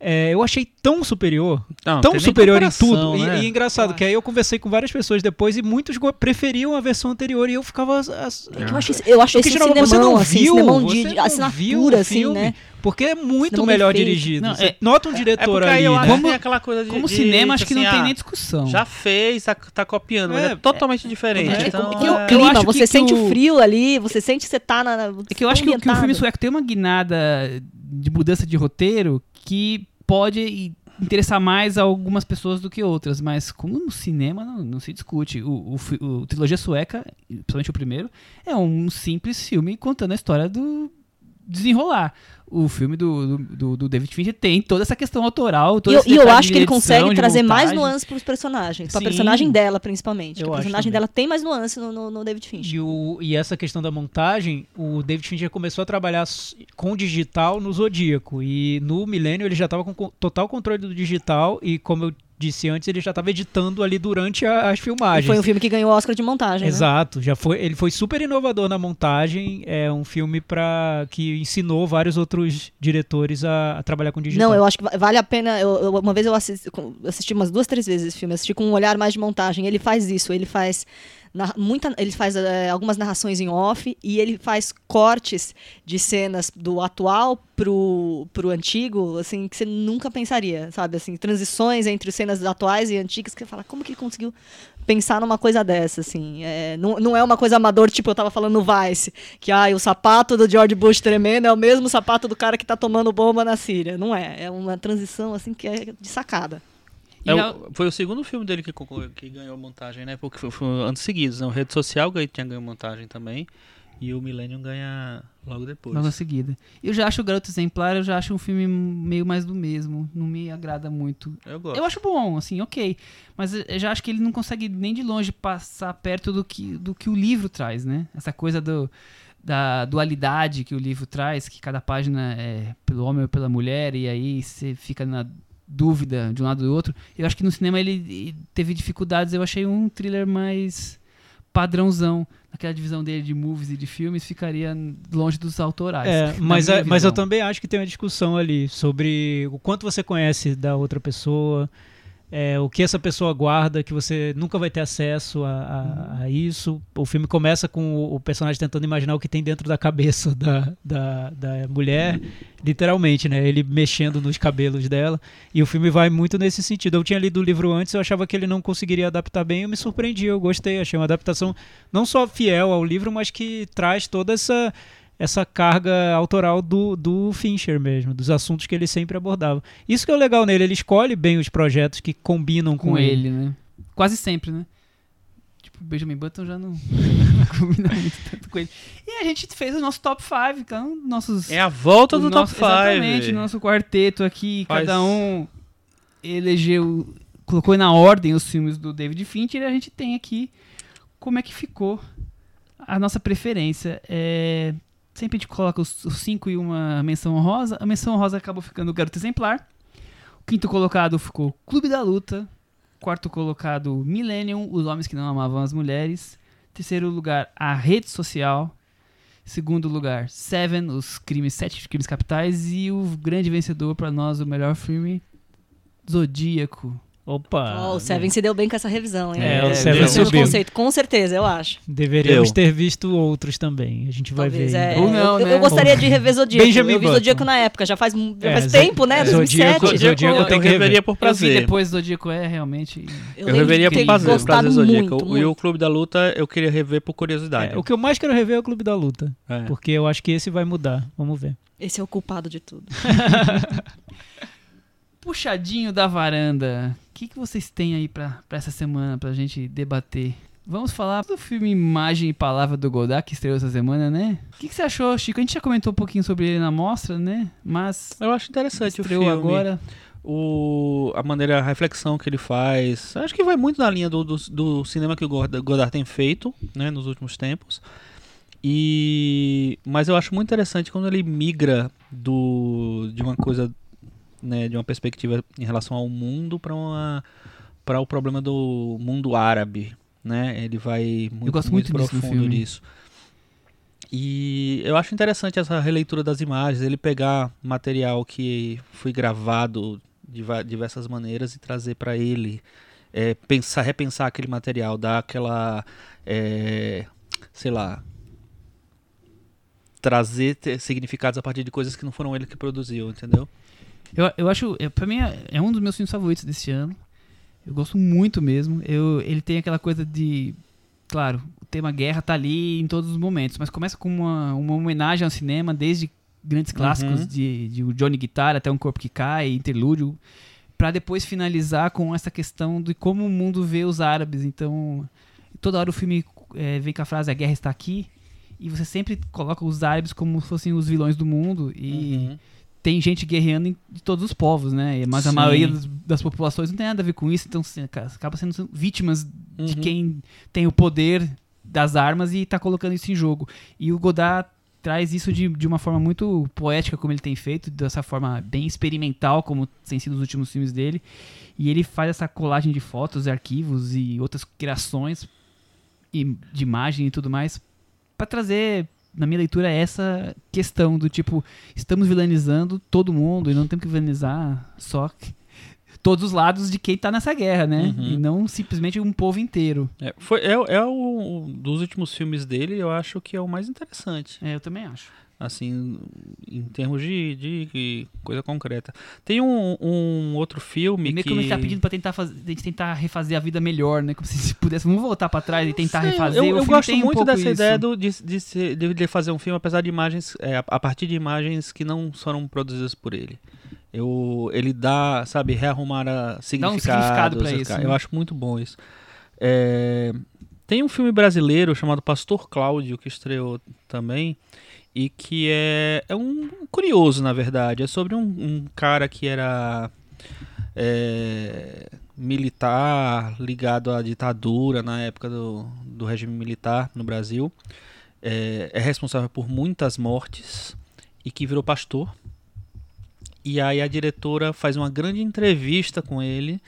É, eu achei tão superior, Não, tão superior em tudo. E- né? E, engraçado, Eu que aí eu conversei com várias pessoas depois e muitos preferiam a versão anterior e eu ficava. as- as- É que eu acho, isso- eu acho Eu esse cinemão, você não assim, viu, cinemão de, você de não assinatura, viu o assim, né? Porque é muito Cinema melhor dirigido. Não, é- nota um É diretor porque aí ali, eu né? acho que Como- tem aquela coisa de. Como de, cinema, acho que não assim, tem ah, nem discussão. Já fez, tá, tá copiando, mas É, é, totalmente diferente. é, então, que o é- clima, acho que- você que sente o- o frio ali, você sente que você tá na. na- É que eu acho que, o- que o filme sueco tem uma guinada de mudança de roteiro que pode interessar mais a algumas pessoas do que outras, mas como no cinema não, não se discute. O, o, o trilogia sueca, principalmente o primeiro, é um simples filme contando a história do desenrolar. O filme do, do, do- David Fincher tem toda essa questão autoral, E todo eu, e eu detalhe acho que ele edição, consegue trazer mais nuances pros personagens. Pra Sim. personagem dela, principalmente. Eu a personagem dela tem mais nuance no, no, no David Fincher. E, o- e essa questão da montagem, o David Fincher começou a trabalhar com digital no Zodíaco. E no Milênio ele já estava com co- total controle do digital. E como eu disse antes, ele já estava editando ali durante a, as E filmagens. foi um filme que ganhou o Oscar de montagem. né? Exato, já foi, ele foi super inovador na montagem, é um filme para que ensinou vários outros diretores a, a trabalhar com digital. Não, eu acho que va- vale a pena. eu- eu- uma vez eu assisti, assisti umas duas, três vezes esse filme, assisti com um olhar mais de montagem. Ele faz isso, ele faz. Na- muita, ele faz eh, algumas narrações em off e ele faz cortes de cenas do atual pro, pro antigo, assim, que você nunca pensaria, sabe? Assim, transições entre cenas atuais e antigas, que você fala, como que ele conseguiu pensar numa coisa dessa, assim? É, não, não é uma coisa amador, tipo eu tava falando no Vice, que ah, o sapato do George Bush tremendo é o mesmo sapato do cara que tá tomando bomba na Síria. Não é. É uma transição, assim, que é de sacada. É a- foi o segundo filme dele que, que ganhou montagem, né? Porque foi, foi anos seguidos. Né? O Rede Social tinha ganho montagem também. E o Millennium ganha logo depois. Logo a seguida. Eu já acho o Garoto Exemplar, eu já acho um filme meio mais do mesmo. Não me agrada muito. Eu gosto. Eu acho bom, assim, ok. Mas eu já acho que ele não consegue nem de longe passar perto do que, do que o livro traz, né? Essa coisa do, da dualidade que o livro traz, que cada página é pelo homem ou pela mulher, e aí você fica na dúvida de um lado ou do outro. Eu acho que no cinema ele teve dificuldades, eu achei um thriller mais padrãozão. Aquela divisão dele de movies e de filmes ficaria longe dos autorais. É, mas, é- mas eu também acho que tem uma discussão ali sobre o quanto você conhece da outra pessoa, é, o que essa pessoa guarda, que você nunca vai ter acesso a, a- a isso. O filme começa com o, o personagem tentando imaginar o que tem dentro da cabeça da, da, da mulher, literalmente, né? Ele mexendo nos cabelos dela. E o filme vai muito nesse sentido. Eu tinha lido o livro antes, eu achava que ele não conseguiria adaptar bem, eu me surpreendi, eu gostei. Achei uma adaptação não só fiel ao livro, mas que traz toda essa essa carga autoral do, do Fincher mesmo, dos assuntos que ele sempre abordava. Isso que é o legal nele, ele escolhe bem os projetos que combinam com, com ele. ele, né? Quase sempre, né? Tipo, o Benjamin Button já não [LAUGHS] combina muito tanto com ele. E a gente fez o nosso top 5, então, nossos... É a volta do nosso- Top 5. Exatamente, nosso quarteto aqui, Faz- cada um elegeu, colocou na ordem os filmes do David Fincher e a gente tem aqui como é que ficou a nossa preferência. É, sempre a gente coloca os, os cinco e uma menção honrosa. A menção honrosa acabou ficando o Garoto Exemplar. O quinto colocado ficou Clube da Luta. Quarto colocado, Millennium, Os Homens que Não Amavam as Mulheres. Terceiro lugar, A Rede Social. Segundo lugar, Seven, Os Crimes, Sete Crimes Capitais. E o grande vencedor para nós, o melhor filme, Zodíaco. Opa! Ó, o Seven se deu bem com essa revisão, hein? É, o É, Seven subiu. conceito, com certeza, eu acho. Deveríamos Eu. ter visto outros também. A gente vai Talvez, ver. é. Ou não, eu, né? eu gostaria de rever Zodíaco. Benjamin eu vi Button. Zodíaco na época, já faz, já É, faz tempo, né? é, 2007. Zodíaco- Zodíaco eu, eu tenho que reveria rever. por Eu vi prazer. depois Zodíaco, é realmente... Eu, lembro reveria por prazer, prazer Zodíaco. muito, E muito. o Clube da Luta eu queria rever por curiosidade. É, o que eu mais quero rever é o Clube da Luta. É. Porque eu acho que esse vai mudar. Vamos ver. Esse é o culpado de tudo. [LAUGHS] Puxadinho da varanda. O que, que vocês têm aí pra, pra essa semana pra gente debater? Vamos falar do filme Imagem e Palavra do Godard, que estreou essa semana, né? O que, que você achou, Chico? A gente já comentou um pouquinho sobre ele na mostra, né? Mas Eu acho interessante o filme. agora. o, a maneira, a reflexão que ele faz. Acho que vai muito na linha do, do, do cinema que o Godard, Godard tem feito né, nos últimos tempos. E mas eu acho muito interessante quando ele migra do de uma coisa, né, de uma perspectiva em relação ao mundo para uma para o problema do mundo árabe, né? Ele vai muito, gosto muito disso no profundo disso. E eu acho interessante essa releitura das imagens, ele pegar material que foi gravado de diversas maneiras e trazer para ele, é, pensar, repensar aquele material, dar aquela, é, sei lá, trazer significados a partir de coisas que não foram ele que produziu, entendeu? Eu, eu acho, é, pra mim, é, é um dos meus filmes favoritos desse ano. Eu gosto muito mesmo. Eu, ele tem aquela coisa de. Claro, o tema guerra tá ali em todos os momentos, mas começa com uma, uma homenagem ao cinema, desde grandes clássicos Uhum. de, de o Johnny Guitar até Um Corpo que Cai, Interlúdio, pra depois finalizar com essa questão de como o mundo vê os árabes. Então, toda hora o filme é, vem com a frase A guerra está aqui, e você sempre coloca os árabes como se fossem os vilões do mundo, e Uhum. Tem gente guerreando de todos os povos, né? Mas a Sim. maioria das, das populações não tem nada a ver com isso, então assim, ca- acaba sendo vítimas de Uhum. quem tem o poder das armas e tá colocando isso em jogo. E o Godard traz isso de, de uma forma muito poética, como ele tem feito, dessa forma bem experimental, como tem sido os últimos filmes dele. E ele faz essa colagem de fotos, arquivos e outras criações e de imagem e tudo mais para trazer na minha leitura essa questão do tipo estamos vilanizando todo mundo e não temos que vilanizar só [LAUGHS] todos os lados de quem tá nessa guerra, né? Uhum. E não simplesmente um povo inteiro. É, foi, é, é o dos últimos filmes dele, eu acho que é o mais interessante. É, eu também acho. Assim, em termos de, de, de coisa concreta. Tem um, um outro filme E meio que... como ele tá pedindo pra tentar fazer, tentar refazer a vida melhor, né? Como se pudesse, vamos voltar pra trás e tentar Sei, refazer. Eu, O eu gosto um muito pouco dessa isso. ideia do, de, de, ser- de, fazer um filme, apesar de imagens, é, a, partir de imagens que não foram produzidas por ele. Eu, ele dá, sabe, rearrumar a significado. significado pra significado. isso, Eu né? acho muito bom isso. É, tem um filme brasileiro chamado Pastor Cláudio, que estreou também, e que é, é um curioso, na verdade. É sobre um, um cara que era é, militar, ligado à ditadura na época do, do regime militar no Brasil. É, é responsável por muitas mortes e que virou pastor. E aí a diretora faz uma grande entrevista com ele,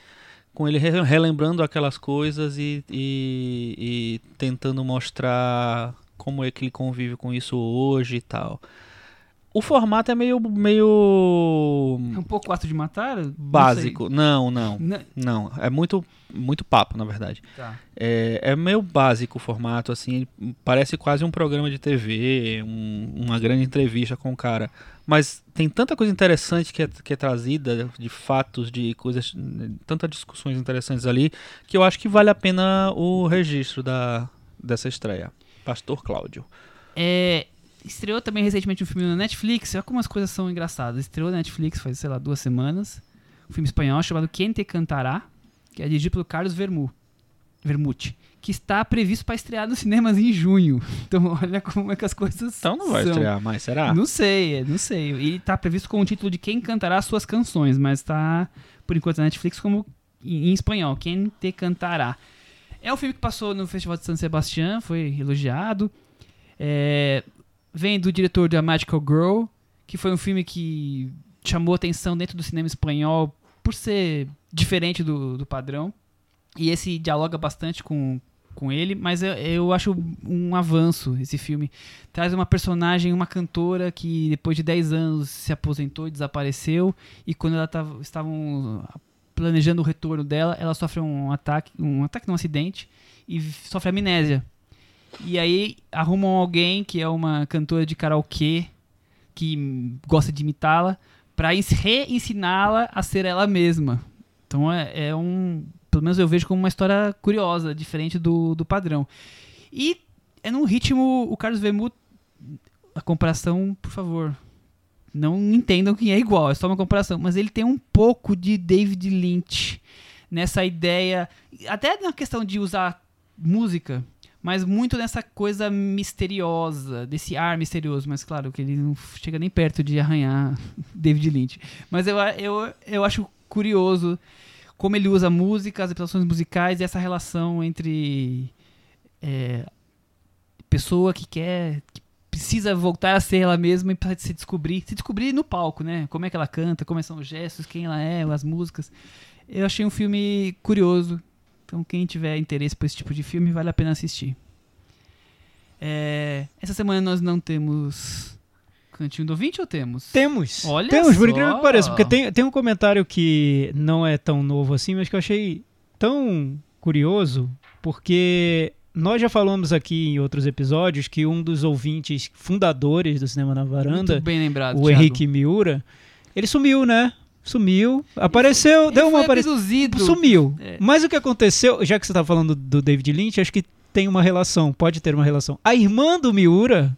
com ele re- relembrando aquelas coisas e, e- e tentando mostrar como é que ele convive com isso hoje e tal. O formato é meio, meio É um pouco ato de matar? Básico. Não, não. Não- não. É muito, muito papo, na verdade. Tá. É, é meio básico o formato, assim, parece quase um programa de TV, um- uma grande entrevista com o cara. Mas tem tanta coisa interessante que é, que é trazida, de fatos, de coisas, tantas discussões interessantes ali, que eu acho que vale a pena o registro da, dessa estreia. Pastor Cláudio. É, estreou também recentemente um filme na Netflix. Olha como as coisas são engraçadas. Estreou na Netflix faz, sei lá, duas semanas. Um filme espanhol chamado Quem Te Cantará, que é dirigido pelo Carlos Vermu, Vermute, que está previsto para estrear nos cinemas em junho. [LAUGHS] Então, olha como é que as coisas Então não vai são. estrear mais, será? Não sei, não sei. E tá previsto com o título de Quem Cantará Suas Canções, mas tá, por enquanto, na Netflix como em espanhol, Quem Te Cantará. É um filme que passou no Festival de San Sebastián, foi elogiado. É, vem do diretor da Magical Girl, que foi um filme que chamou atenção dentro do cinema espanhol por ser diferente do, do padrão. E esse dialoga bastante com, com ele, mas eu, eu acho um avanço esse filme. Traz uma personagem, uma cantora que depois de 10 anos se aposentou e desapareceu. E quando ela tava, estavam planejando o retorno dela, ela sofre um ataque, um ataque, um acidente, e sofre amnésia. E aí arrumam alguém que é uma cantora de karaokê que gosta de imitá-la para reensiná-la a ser ela mesma. Então é, é um, pelo menos eu vejo como uma história curiosa, diferente do, do padrão. E é num ritmo, o Carlos Vermut, a comparação, por favor, não entendam que é igual, é só uma comparação, mas ele tem um pouco de David Lynch nessa ideia, até na questão de usar música, mas muito nessa coisa misteriosa, desse ar misterioso, mas claro que ele não chega nem perto de arranhar [LAUGHS] David Lynch. Mas eu, eu, eu acho curioso como ele usa música, as apresentações musicais e essa relação entre é, pessoa que quer, que precisa voltar a ser ela mesma e para se descobrir, se descobrir no palco, né? Como é que ela canta, como são os gestos, quem ela é, as músicas. Eu achei um filme curioso. Então, quem tiver interesse por esse tipo de filme, vale a pena assistir. É, essa semana nós não temos Cantinho do Ouvinte ou temos? Temos. Olha Temos, por só. incrível que pareça. Porque tem, tem um comentário que não é tão novo assim, mas que eu achei tão curioso, porque nós já falamos aqui em outros episódios que um dos ouvintes fundadores do Cinema na Varanda, Muito bem lembrado, o Thiago. Henrique Miura, ele sumiu, né? Sumiu, apareceu, Ele deu uma abduzido. Sumiu. É. Mas o que aconteceu, já que você tá falando do David Lynch, acho que tem uma relação, pode ter uma relação. A irmã do Miura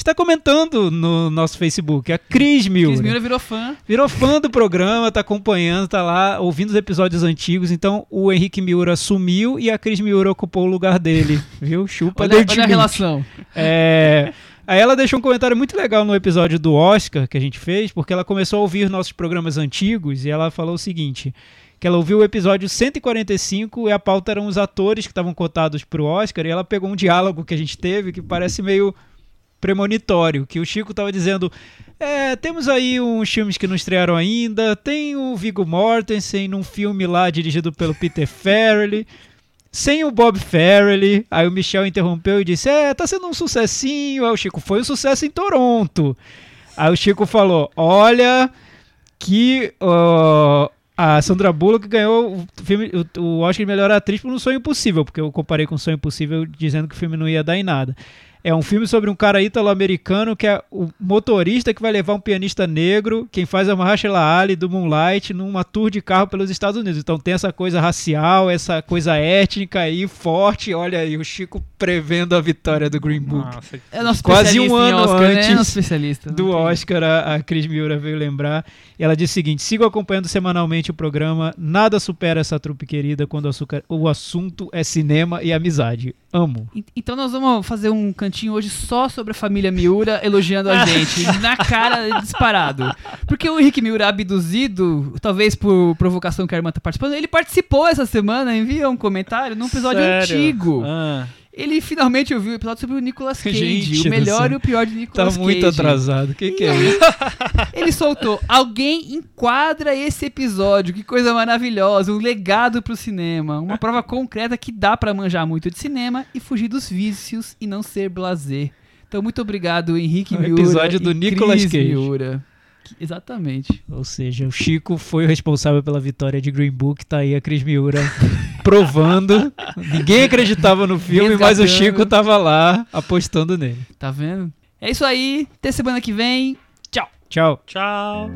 está comentando no nosso Facebook, a Cris Miura. Cris Miura virou fã. Virou fã do programa, tá acompanhando, tá lá ouvindo os episódios antigos. Então o Henrique Miura sumiu e a Cris Miura ocupou o lugar dele, viu? Chupa Olha, olha a relação. É, Aí ela deixou um comentário muito legal no episódio do Oscar que a gente fez, porque ela começou a ouvir nossos programas antigos e ela falou o seguinte: que ela ouviu o episódio 145 e a pauta eram os atores que estavam cotados pro Oscar, e ela pegou um diálogo que a gente teve que parece meio premonitório, que o Chico tava dizendo, é, temos aí uns filmes que não estrearam ainda, tem o Viggo Mortensen num filme lá dirigido pelo Peter [LAUGHS] Farrelly, sem o Bob Farrelly, aí o Michel interrompeu e disse, é, tá sendo um sucessinho, aí o Chico, foi um sucesso em Toronto. Aí o Chico falou, olha que uh, a Sandra Bullock ganhou o, filme, o, o Oscar de melhor atriz por Um Sonho Impossível, porque eu comparei com Um Sonho Impossível dizendo que o filme não ia dar em nada. É um filme sobre um cara ítalo-americano que é o motorista que vai levar um pianista negro, quem faz é Mahershala Ali do Moonlight numa tour de carro pelos Estados Unidos. Então tem essa coisa racial, essa coisa étnica aí forte. Olha aí o Chico prevendo a vitória do Green Book. Nossa, É nosso Quase um ano Oscar, né? antes Nosso especialista. do Oscar, a, a Cris Miura veio lembrar. E ela disse o seguinte: sigo acompanhando semanalmente o programa. Nada supera essa trupe querida quando o, açúcar- o assunto é cinema e amizade. Amo. Então nós vamos fazer um cantinho hoje só sobre a família Miura elogiando a [LAUGHS] gente, na cara disparado. Porque o Henrique Miura abduzido, talvez por provocação que a irmã tá participando, ele participou essa semana, envia um comentário num episódio Sério? antigo. Ah, Ele finalmente ouviu o episódio sobre o Nicolas [LAUGHS] Cage, Gente o melhor e o pior de Tá Nicolas muito Cage. atrasado. O que, que é isso? [LAUGHS] Ele soltou, alguém enquadra esse episódio, que coisa maravilhosa, um legado pro cinema, uma prova concreta que dá pra manjar muito de cinema e fugir dos vícios e não ser blazer. Então muito obrigado, Henrique Miura episódio do Nicolas Cage. Miura. Exatamente. Ou seja, o Chico foi o responsável pela vitória de Green Book. Tá aí a Cris Miura [LAUGHS] provando. Ninguém acreditava no filme, mas o Resgatando. Chico tava lá apostando nele. Tá vendo? É isso aí, até semana que vem. Tchau. Tchau. tchau.